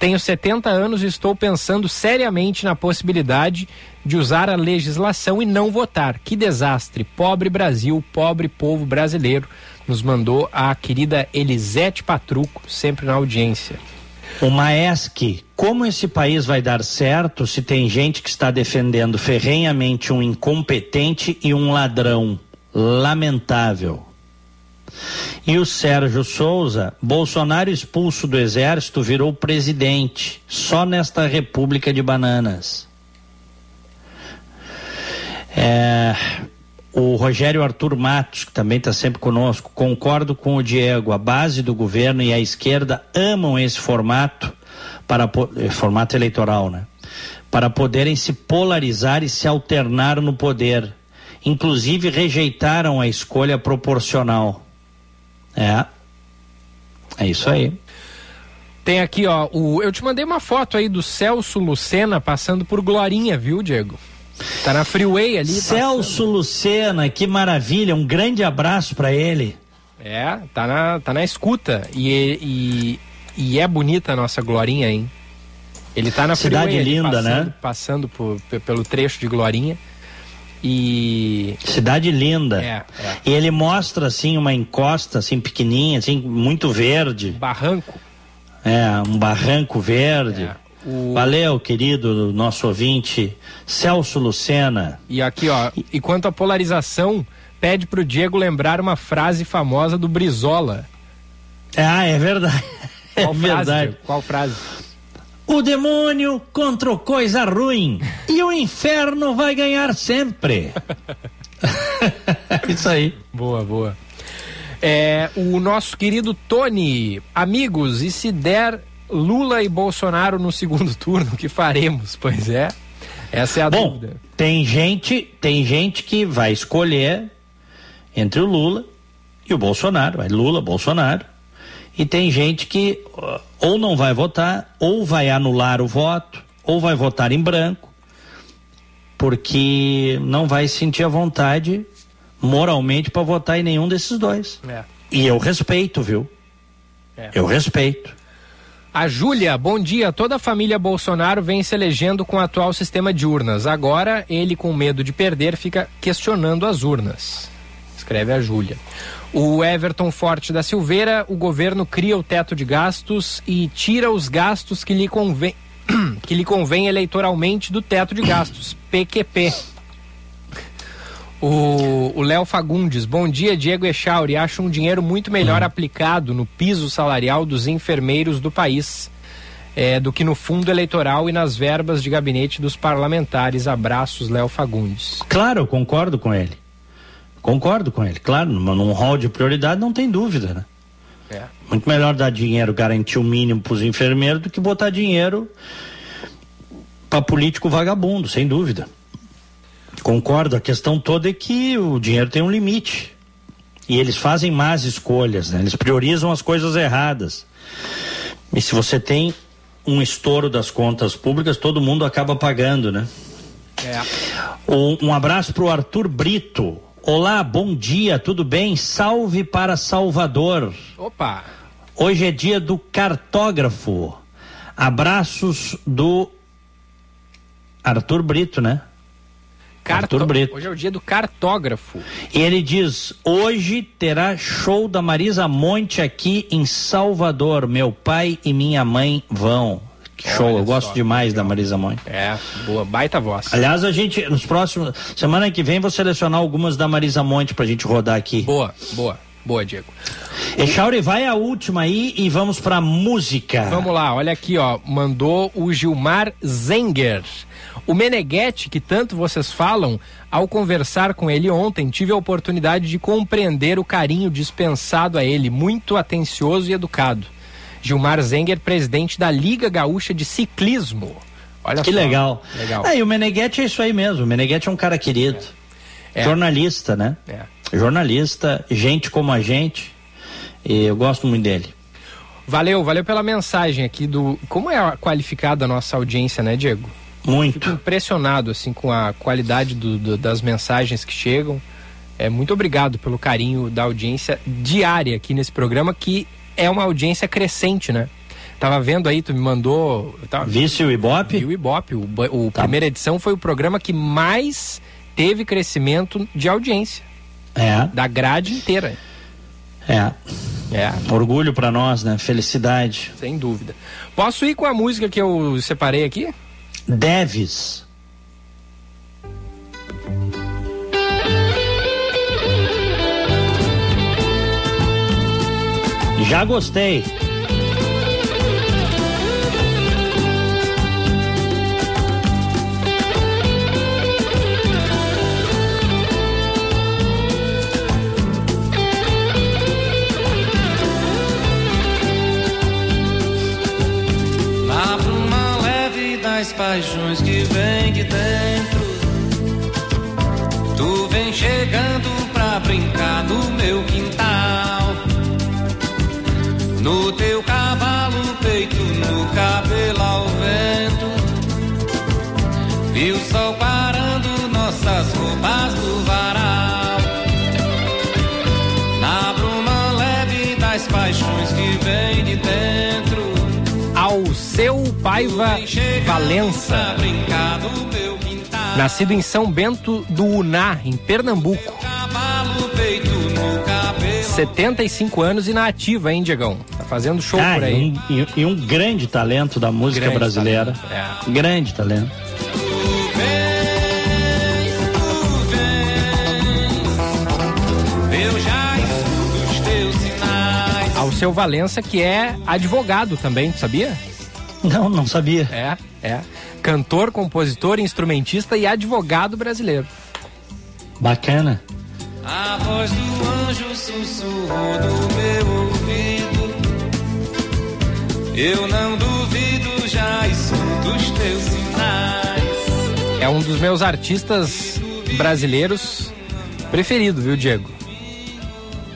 Tenho 70 anos e estou pensando seriamente na possibilidade de usar a legislação e não votar. Que desastre! Pobre Brasil, pobre povo brasileiro. Nos mandou a querida Elisete Patruco, sempre na audiência. O Maesc, como esse país vai dar certo se tem gente que está defendendo ferrenhamente um incompetente e um ladrão? Lamentável. E o Sérgio Souza, Bolsonaro expulso do exército, virou presidente, só nesta República de Bananas. É, o Rogério Arthur Matos, que também está sempre conosco, concordo com o Diego. A base do governo e a esquerda amam esse formato para eh, formato eleitoral, né? para poderem se polarizar e se alternar no poder. Inclusive rejeitaram a escolha proporcional. É. É isso aí. Tem aqui, ó, o, eu te mandei uma foto aí do Celso Lucena passando por Glorinha, viu, Diego? Tá na freeway ali. Celso passando. Lucena, que maravilha, um grande abraço para ele. É, tá na, tá na escuta. E, e, e é bonita a nossa Glorinha, hein? Ele tá na Cidade freeway, linda, passando, né? Passando por, pelo trecho de Glorinha. E. Cidade linda. É, é. E ele mostra, assim, uma encosta, assim, pequenininha, assim, muito verde. Barranco. É, um barranco verde. É. O... Valeu, querido nosso ouvinte Celso Lucena. E aqui, ó, e quanto à polarização, pede pro Diego lembrar uma frase famosa do Brizola. Ah, é verdade. [laughs] É Qual verdade. Frase, Qual frase? O demônio contra coisa ruim e o inferno vai ganhar sempre. [laughs] Isso aí. Boa, boa. É, o nosso querido Tony, amigos, e se der Lula e Bolsonaro no segundo [laughs] turno, o que faremos? Pois é, essa é a Bom, dúvida. Tem gente, tem gente que vai escolher entre o Lula e o Bolsonaro, vai Lula, Bolsonaro. E tem gente que ou não vai votar, ou vai anular o voto, ou vai votar em branco, porque não vai sentir a vontade moralmente para votar em nenhum desses dois. É. E eu respeito, viu? É. Eu respeito. A Júlia, bom dia. Toda a família Bolsonaro vem se elegendo com o atual sistema de urnas. Agora, ele, com medo de perder, fica questionando as urnas. Escreve a Júlia. O Everton Forte da Silveira, o governo cria o teto de gastos e tira os gastos que lhe convém, [clears throat] que lhe convém eleitoralmente do teto de gastos, PQP. O Léo Fagundes, bom dia, Diego Echauri. Acho um dinheiro muito melhor Hum. aplicado no piso salarial dos enfermeiros do país é, do que no fundo eleitoral e nas verbas de gabinete dos parlamentares. Abraços, Léo Fagundes. Claro, eu concordo com ele. Concordo com ele. Claro, num, num rol de prioridade não tem dúvida, né? É. Muito melhor dar dinheiro, garantir o mínimo para os enfermeiros do que botar dinheiro para político vagabundo, sem dúvida. Concordo. A questão toda é que o dinheiro tem um limite. E eles fazem más escolhas, né? Eles priorizam as coisas erradas. E se você tem um estouro das contas públicas, todo mundo acaba pagando, né? É. Um, um abraço para o Arthur Brito. Olá, bom dia, tudo bem? Salve para Salvador. Opa! Hoje é dia do cartógrafo. Abraços do Arthur Brito, né? Carto... Arthur Brito. Hoje é o dia do cartógrafo. E ele diz: hoje terá show da Marisa Monte aqui em Salvador. Meu pai e minha mãe vão. Que show, Olha eu gosto só, demais da Marisa Monte. É, boa, baita voz. Aliás, a gente, nos próximos. Semana que vem, vou selecionar algumas da Marisa Monte pra gente rodar aqui. Boa, boa, boa, Diego. Echauri, vai a última aí e vamos pra música. Vamos lá, olha aqui, ó. Mandou o Gilmar Zenger. O Meneghetti, que tanto vocês falam, ao conversar com ele ontem, tive a oportunidade de compreender o carinho dispensado a ele, muito atencioso e educado. Gilmar Zenger, presidente da Liga Gaúcha de Ciclismo. Olha que só. legal. Legal. É, e o Meneghetti é isso aí mesmo. O Meneghetti é um cara querido. É. Jornalista, né? É. Jornalista, gente como a gente. E eu gosto muito dele. Valeu, valeu pela mensagem aqui do. Como é qualificada a nossa audiência, né, Diego? Muito. Fico impressionado assim com a qualidade do- do- das mensagens que chegam. É, muito obrigado pelo carinho da audiência diária aqui nesse programa, que é uma audiência crescente, né? Tava vendo aí, tu me mandou. Tava, Visse o Ibope? Vi o Ibope. O, o primeira edição foi o programa que mais teve crescimento de audiência. É. Da grade inteira. É. É. Orgulho pra nós, né? Felicidade. Sem dúvida. Posso ir com a música que eu separei aqui? Deves. Já gostei. Lá das paixões que vem de dentro. Tu vem chegando Paiva Valença. Nascido em São Bento do Uná, em Pernambuco. 75 anos e na ativa, hein, Diegão? Tá fazendo show Ah, por aí. E um, e- e um grande talento da música Grande brasileira. talento, é. Grande talento. Ao seu Valença, que é advogado também, sabia? Não, não sabia. É, é. Cantor, compositor, instrumentista e advogado brasileiro. Bacana. A voz do anjo sussurrou no meu ouvido. Eu não duvido, já escuto os teus sinais. É um dos meus artistas brasileiros preferido, viu, Diego?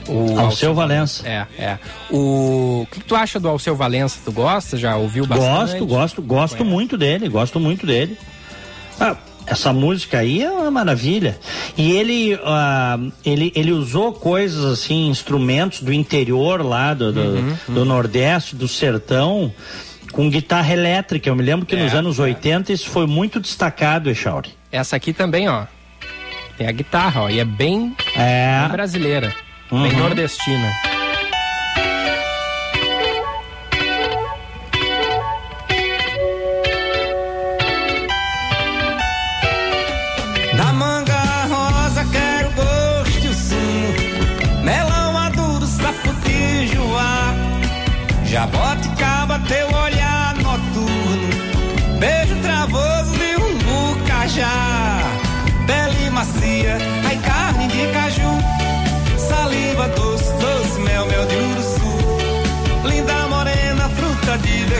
O Alceu Valença. É, é. O, o que, tu acha do Alceu Valença? Tu gosta? Já ouviu bastante? Gosto, gosto, gosto muito dele, gosto muito dele. Ah, essa música aí é uma maravilha. E ele, ah, ele, ele usou coisas assim, instrumentos do interior lá, do, do, Uhum, do Nordeste, do sertão, com guitarra elétrica. Eu me lembro que nos É, anos 80 isso foi muito destacado, Echauri. Essa aqui também, ó. Tem a guitarra, ó. E é bem, É. bem brasileira. Bem Uhum. nordestina.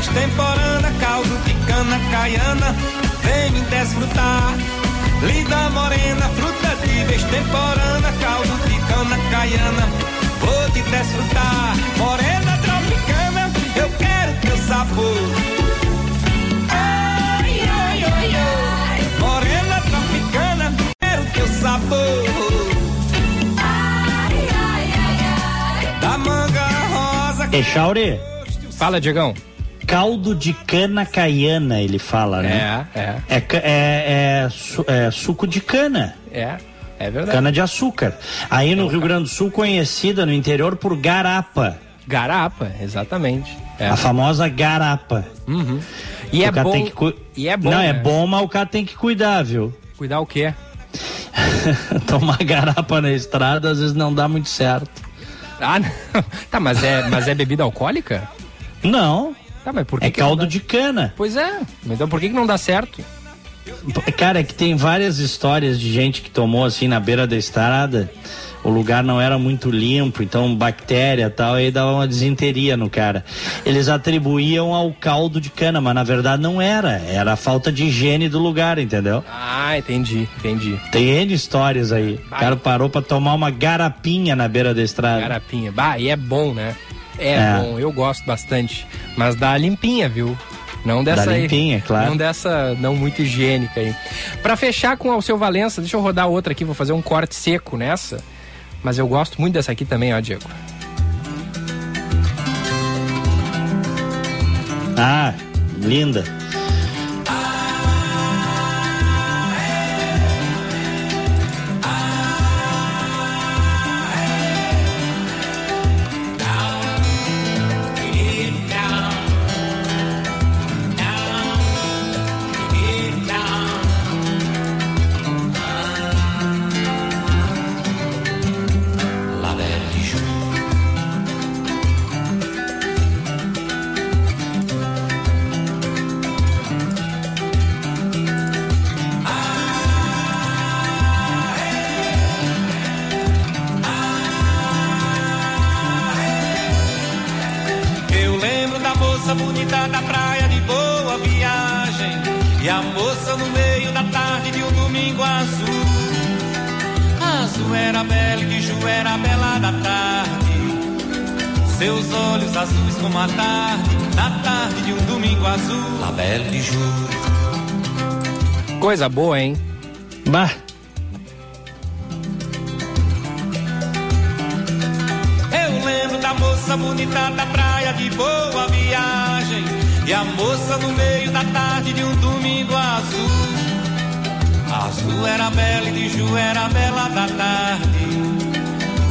Temporana. Caldo de cana caiana, vem me desfrutar. Linda morena, fruta de vez temporana, caldo de cana caiana, vou te desfrutar. Morena tropicana, eu quero teu sabor. Ai, ai, ai, ai. Morena tropicana, quero teu sabor. Ai, ai, ai, ai. Da manga rosa. Echauri. Fala, Diegão. Caldo de cana caiana, ele fala, né? É, é. É, é, é é suco de cana. É, é verdade. Cana de açúcar. Aí no Rio Grande do Sul, conhecida no interior por garapa. Garapa, exatamente. É. A famosa garapa. Uhum. E é bom. que cu- E é bom. Não, é né? bom, mas o cara tem que cuidar, viu? Cuidar o quê? [laughs] Tomar garapa na estrada às vezes não dá muito certo. Ah, não. [laughs] Tá, mas é, mas é bebida alcoólica? Não. Tá, mas por que É que caldo de cana. Pois é. Então por que, que não dá certo? Cara, é que tem várias histórias de gente que tomou assim na beira da estrada. O lugar não era muito limpo, então bactéria e tal, aí dava uma desinteria no cara. Eles atribuíam ao caldo de cana, mas na verdade não era. Era a falta de higiene do lugar, entendeu? Ah, entendi, entendi. Tem N histórias aí. O cara parou pra tomar uma garapinha na beira da estrada. Garapinha. Bah, e é bom, né? É, É. bom, eu gosto bastante. Mas dá limpinha, viu? Não dessa Dá aí. limpinha, claro. Não dessa não muito higiênica aí. Pra fechar com o Alceu Valença, deixa eu rodar outra aqui, vou fazer um corte seco nessa. Mas eu gosto muito dessa aqui também, ó, Diego. Ah, linda. Seus olhos azuis como a tarde, na tarde de um domingo azul. La Belle de Ju. Coisa boa, hein? Bah. Eu lembro da moça bonita da praia de boa viagem. E a moça no meio da tarde de um domingo azul. Azul era bela e de Ju era bela da tarde.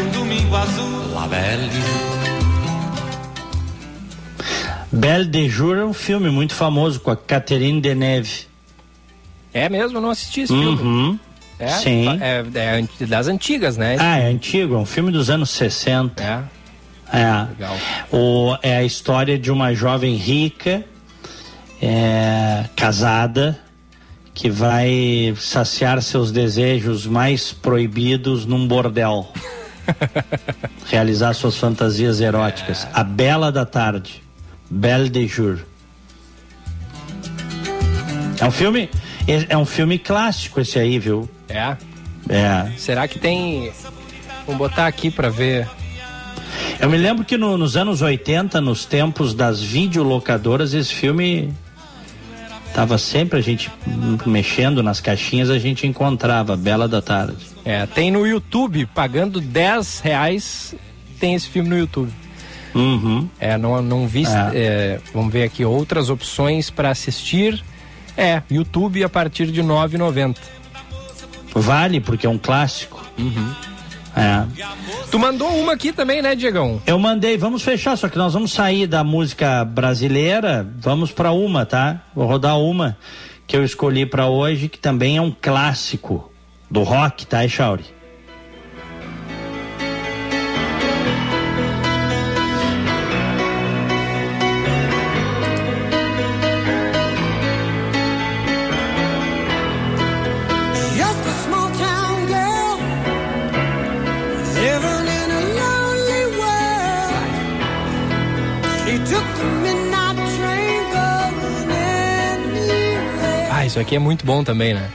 de um domingo azul. La Belle. Belle de Jour é um filme muito famoso com a Catherine Deneuve. É mesmo, eu não assisti esse filme. Uhum. É, Sim. É, é das antigas, né? Ah, é antigo, é um filme dos anos 60. É. É. Legal. O, é a história de uma jovem rica, é, casada, que vai saciar seus desejos mais proibidos num bordel. [laughs] [laughs] Realizar suas fantasias eróticas. A Bela da Tarde. Belle de Jour. É um filme. É, é um filme clássico esse aí, viu? É. É. Será que tem. Vamos botar aqui pra ver. Eu me lembro que no- nos anos 80, nos tempos das videolocadoras, esse filme tava sempre a gente mexendo nas caixinhas, a gente encontrava Bela da Tarde. É, tem no YouTube, pagando 10 reais, tem esse filme no YouTube. Uhum. É, não, não vi. É. é, vamos ver aqui outras opções para assistir. É, YouTube a partir de R$ 9,90. Vale, porque é um clássico. Uhum. É. Tu mandou uma aqui também, né, Diegão? Eu mandei, vamos fechar, só que nós vamos sair da música brasileira, vamos para uma, tá? Vou rodar uma que eu escolhi para hoje, que também é um clássico do rock, tá, Echauri? Just a small town girl living in a lonely world. She took the midnight train going anywhere. Ah, isso aqui é muito bom também, né?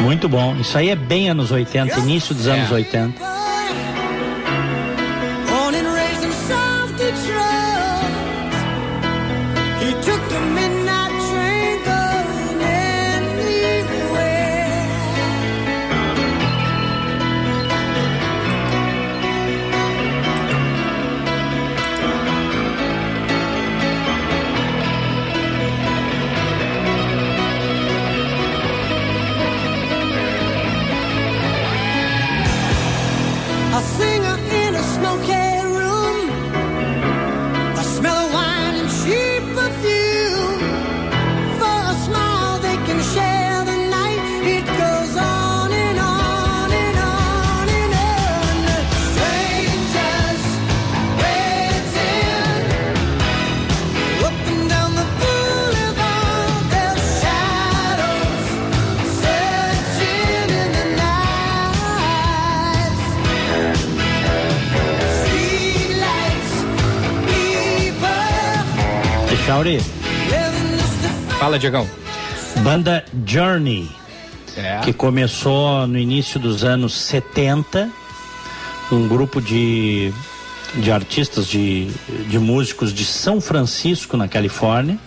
Muito bom. Isso aí é bem anos 80, início dos anos É. 80. Fala, Diegão. banda Journey, É. que começou no início dos anos 70, um grupo de, de artistas, de, de músicos de São Francisco, na Califórnia.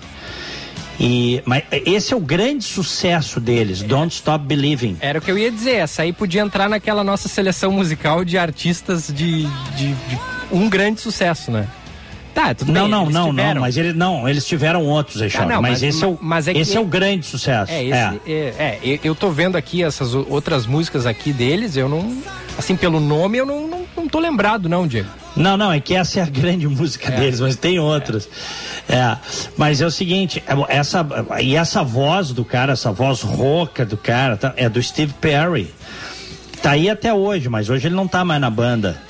E, mas esse é o grande sucesso deles, Don't Stop Believing. Era o que eu ia dizer, essa aí podia entrar naquela nossa seleção musical de artistas de, de, de um grande sucesso, né? Tá, tudo Não, bem, não, não, tiveram. não, mas ele, não, eles tiveram outros, Echauri, não, mas, mas- esse, é o, mas é que- esse é o grande sucesso. É, esse, é. é, eu- eu tô vendo aqui essas outras músicas aqui deles, eu não. Assim, pelo nome, eu não, não, não tô lembrado, não, Diego. Não, não, é que essa é a [laughs] grande música É. deles, mas tem outras. É, mas é o seguinte, é, essa, e essa voz do cara, essa voz rouca do cara, tá, é do Steve Perry. Tá aí até hoje, mas hoje ele não tá mais na banda.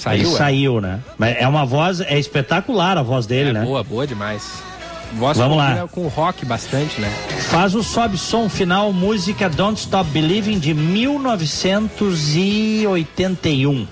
Saiu, Ele é? saiu, né? Mas é uma voz, é espetacular a voz dele, né? Boa, boa demais. Voz Vamos lá. com rock bastante, né? Faz o sobe som final, música Don't Stop Believing de 1981.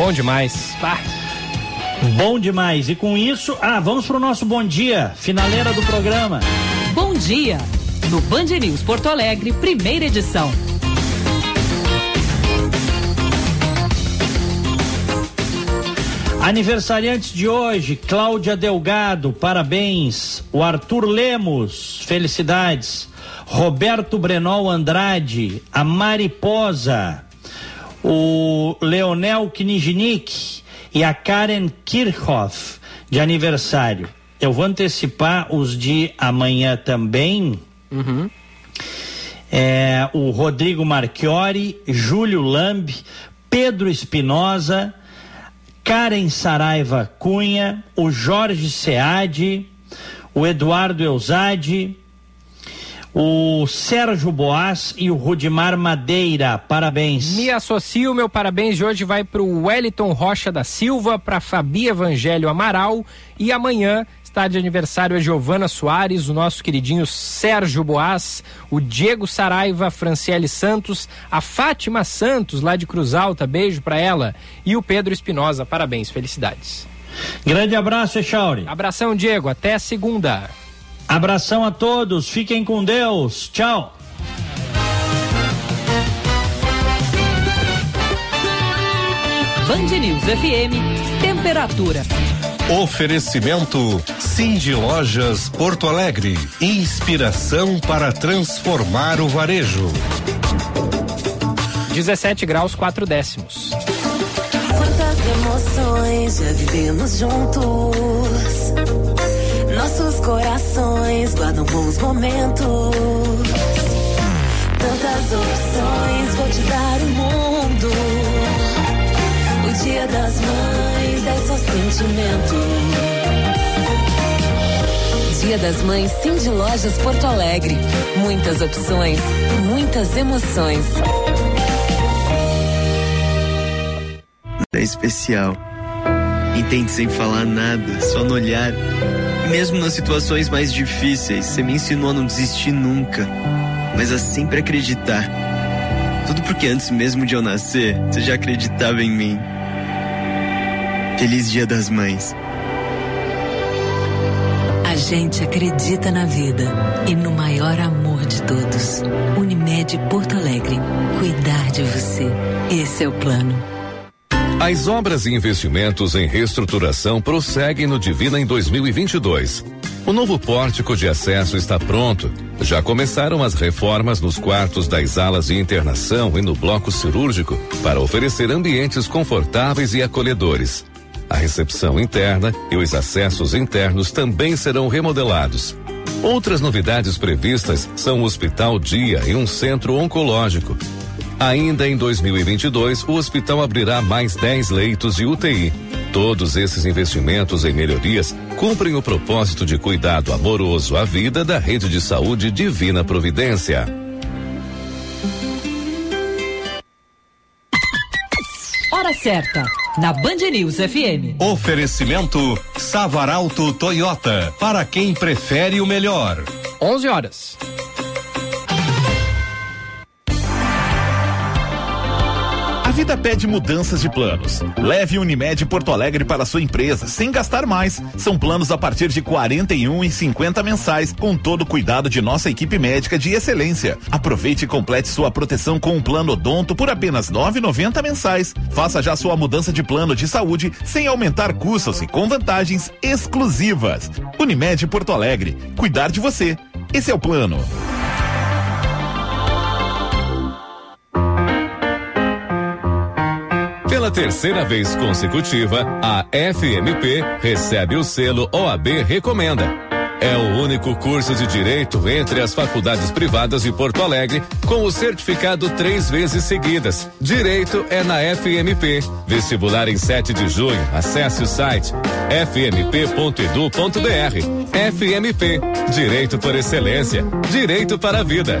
Bom demais. Pá. Bom demais. E com isso, ah, vamos pro nosso bom dia, finaleira do programa. Bom dia! No Band News Porto Alegre, primeira edição. Aniversariantes de hoje, Cláudia Delgado, parabéns. O Arthur Lemos, felicidades. Roberto Brenol Andrade, a Mariposa, o Leonel Knijnik e a Karen Kirchhoff, de aniversário. Eu vou antecipar os de amanhã também. É, o Rodrigo Marchiori, Júlio Lamb, Pedro Espinosa, Karen Saraiva Cunha, o Jorge Seade, o Eduardo Eusade, o Sérgio Boas e o Rudimar Madeira. Parabéns. Me associo, meu parabéns de hoje vai para o Wellington Rocha da Silva, para Fabi Evangelho Amaral e amanhã está de aniversário a Giovana Soares, o nosso queridinho Sérgio Boas, o Diego Saraiva, Franciele Santos, a Fátima Santos lá de Cruz Alta, beijo para ela e o Pedro Espinosa. Parabéns, felicidades. Grande abraço, Echauri. Abração, Diego, até segunda. Abração a todos, fiquem com Deus. Tchau. Band News FM, temperatura. Oferecimento Cindy Lojas Porto Alegre. Inspiração para transformar o varejo. 17 graus 4 décimos. Quantas emoções já vivemos juntos. Nossos corações guardam bons momentos. Tantas opções, vou te dar o mundo. O dia das mães é só sentimento. Dia das Mães Cindy Lojas Porto Alegre. Muitas opções, muitas emoções. É especial. Entende sem falar nada, só no olhar. Mesmo nas situações mais difíceis, você me ensinou a não desistir nunca, mas a sempre acreditar. Tudo porque antes mesmo de eu nascer, você já acreditava em mim. Feliz Dia das Mães. A gente acredita na vida e no maior amor de todos. Unimed Porto Alegre. Cuidar de você. Esse é o plano. As obras e investimentos em reestruturação prosseguem no Divina em 2022. O novo pórtico de acesso está pronto. Já começaram as reformas nos quartos das alas de internação e no bloco cirúrgico para oferecer ambientes confortáveis e acolhedores. A recepção interna e os acessos internos também serão remodelados. Outras novidades previstas são o Hospital Dia e um centro oncológico. Ainda em 2022, o hospital abrirá mais 10 leitos de UTI. Todos esses investimentos em melhorias cumprem o propósito de cuidado amoroso à vida da rede de saúde Divina Providência. Hora certa, na Band News FM. Oferecimento Savaralto Toyota. Para quem prefere o melhor. 11 horas. Vida pede mudanças de planos. Leve Unimed Porto Alegre para sua empresa, sem gastar mais. São planos a partir de 41 e 50 mensais, com todo o cuidado de nossa equipe médica de excelência. Aproveite e complete sua proteção com um plano odonto por apenas 9,90 mensais. Faça já sua mudança de plano de saúde sem aumentar custos e com vantagens exclusivas. Unimed Porto Alegre, cuidar de você. Esse é o plano. Pela terceira vez consecutiva, a FMP recebe o selo OAB Recomenda. É o único curso de direito entre as faculdades privadas de Porto Alegre com o certificado três vezes seguidas. Direito é na FMP. Vestibular em 7 de junho. Acesse o site fmp.edu.br. FMP. Direito por excelência. Direito para a vida.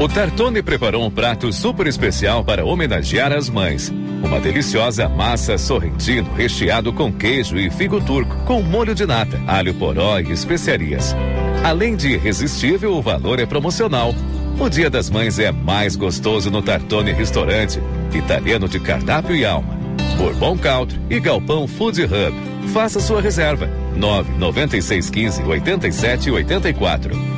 O Tartone preparou um prato super especial para homenagear as mães. Uma deliciosa massa sorrentino recheado com queijo e figo turco, com molho de nata, alho poró e especiarias. Além de irresistível, o valor é promocional. O Dia das Mães é mais gostoso no Tartone Restaurante, italiano de cardápio e alma. Bourbon Country e Galpão Food Hub. Faça sua reserva. 99615 8784.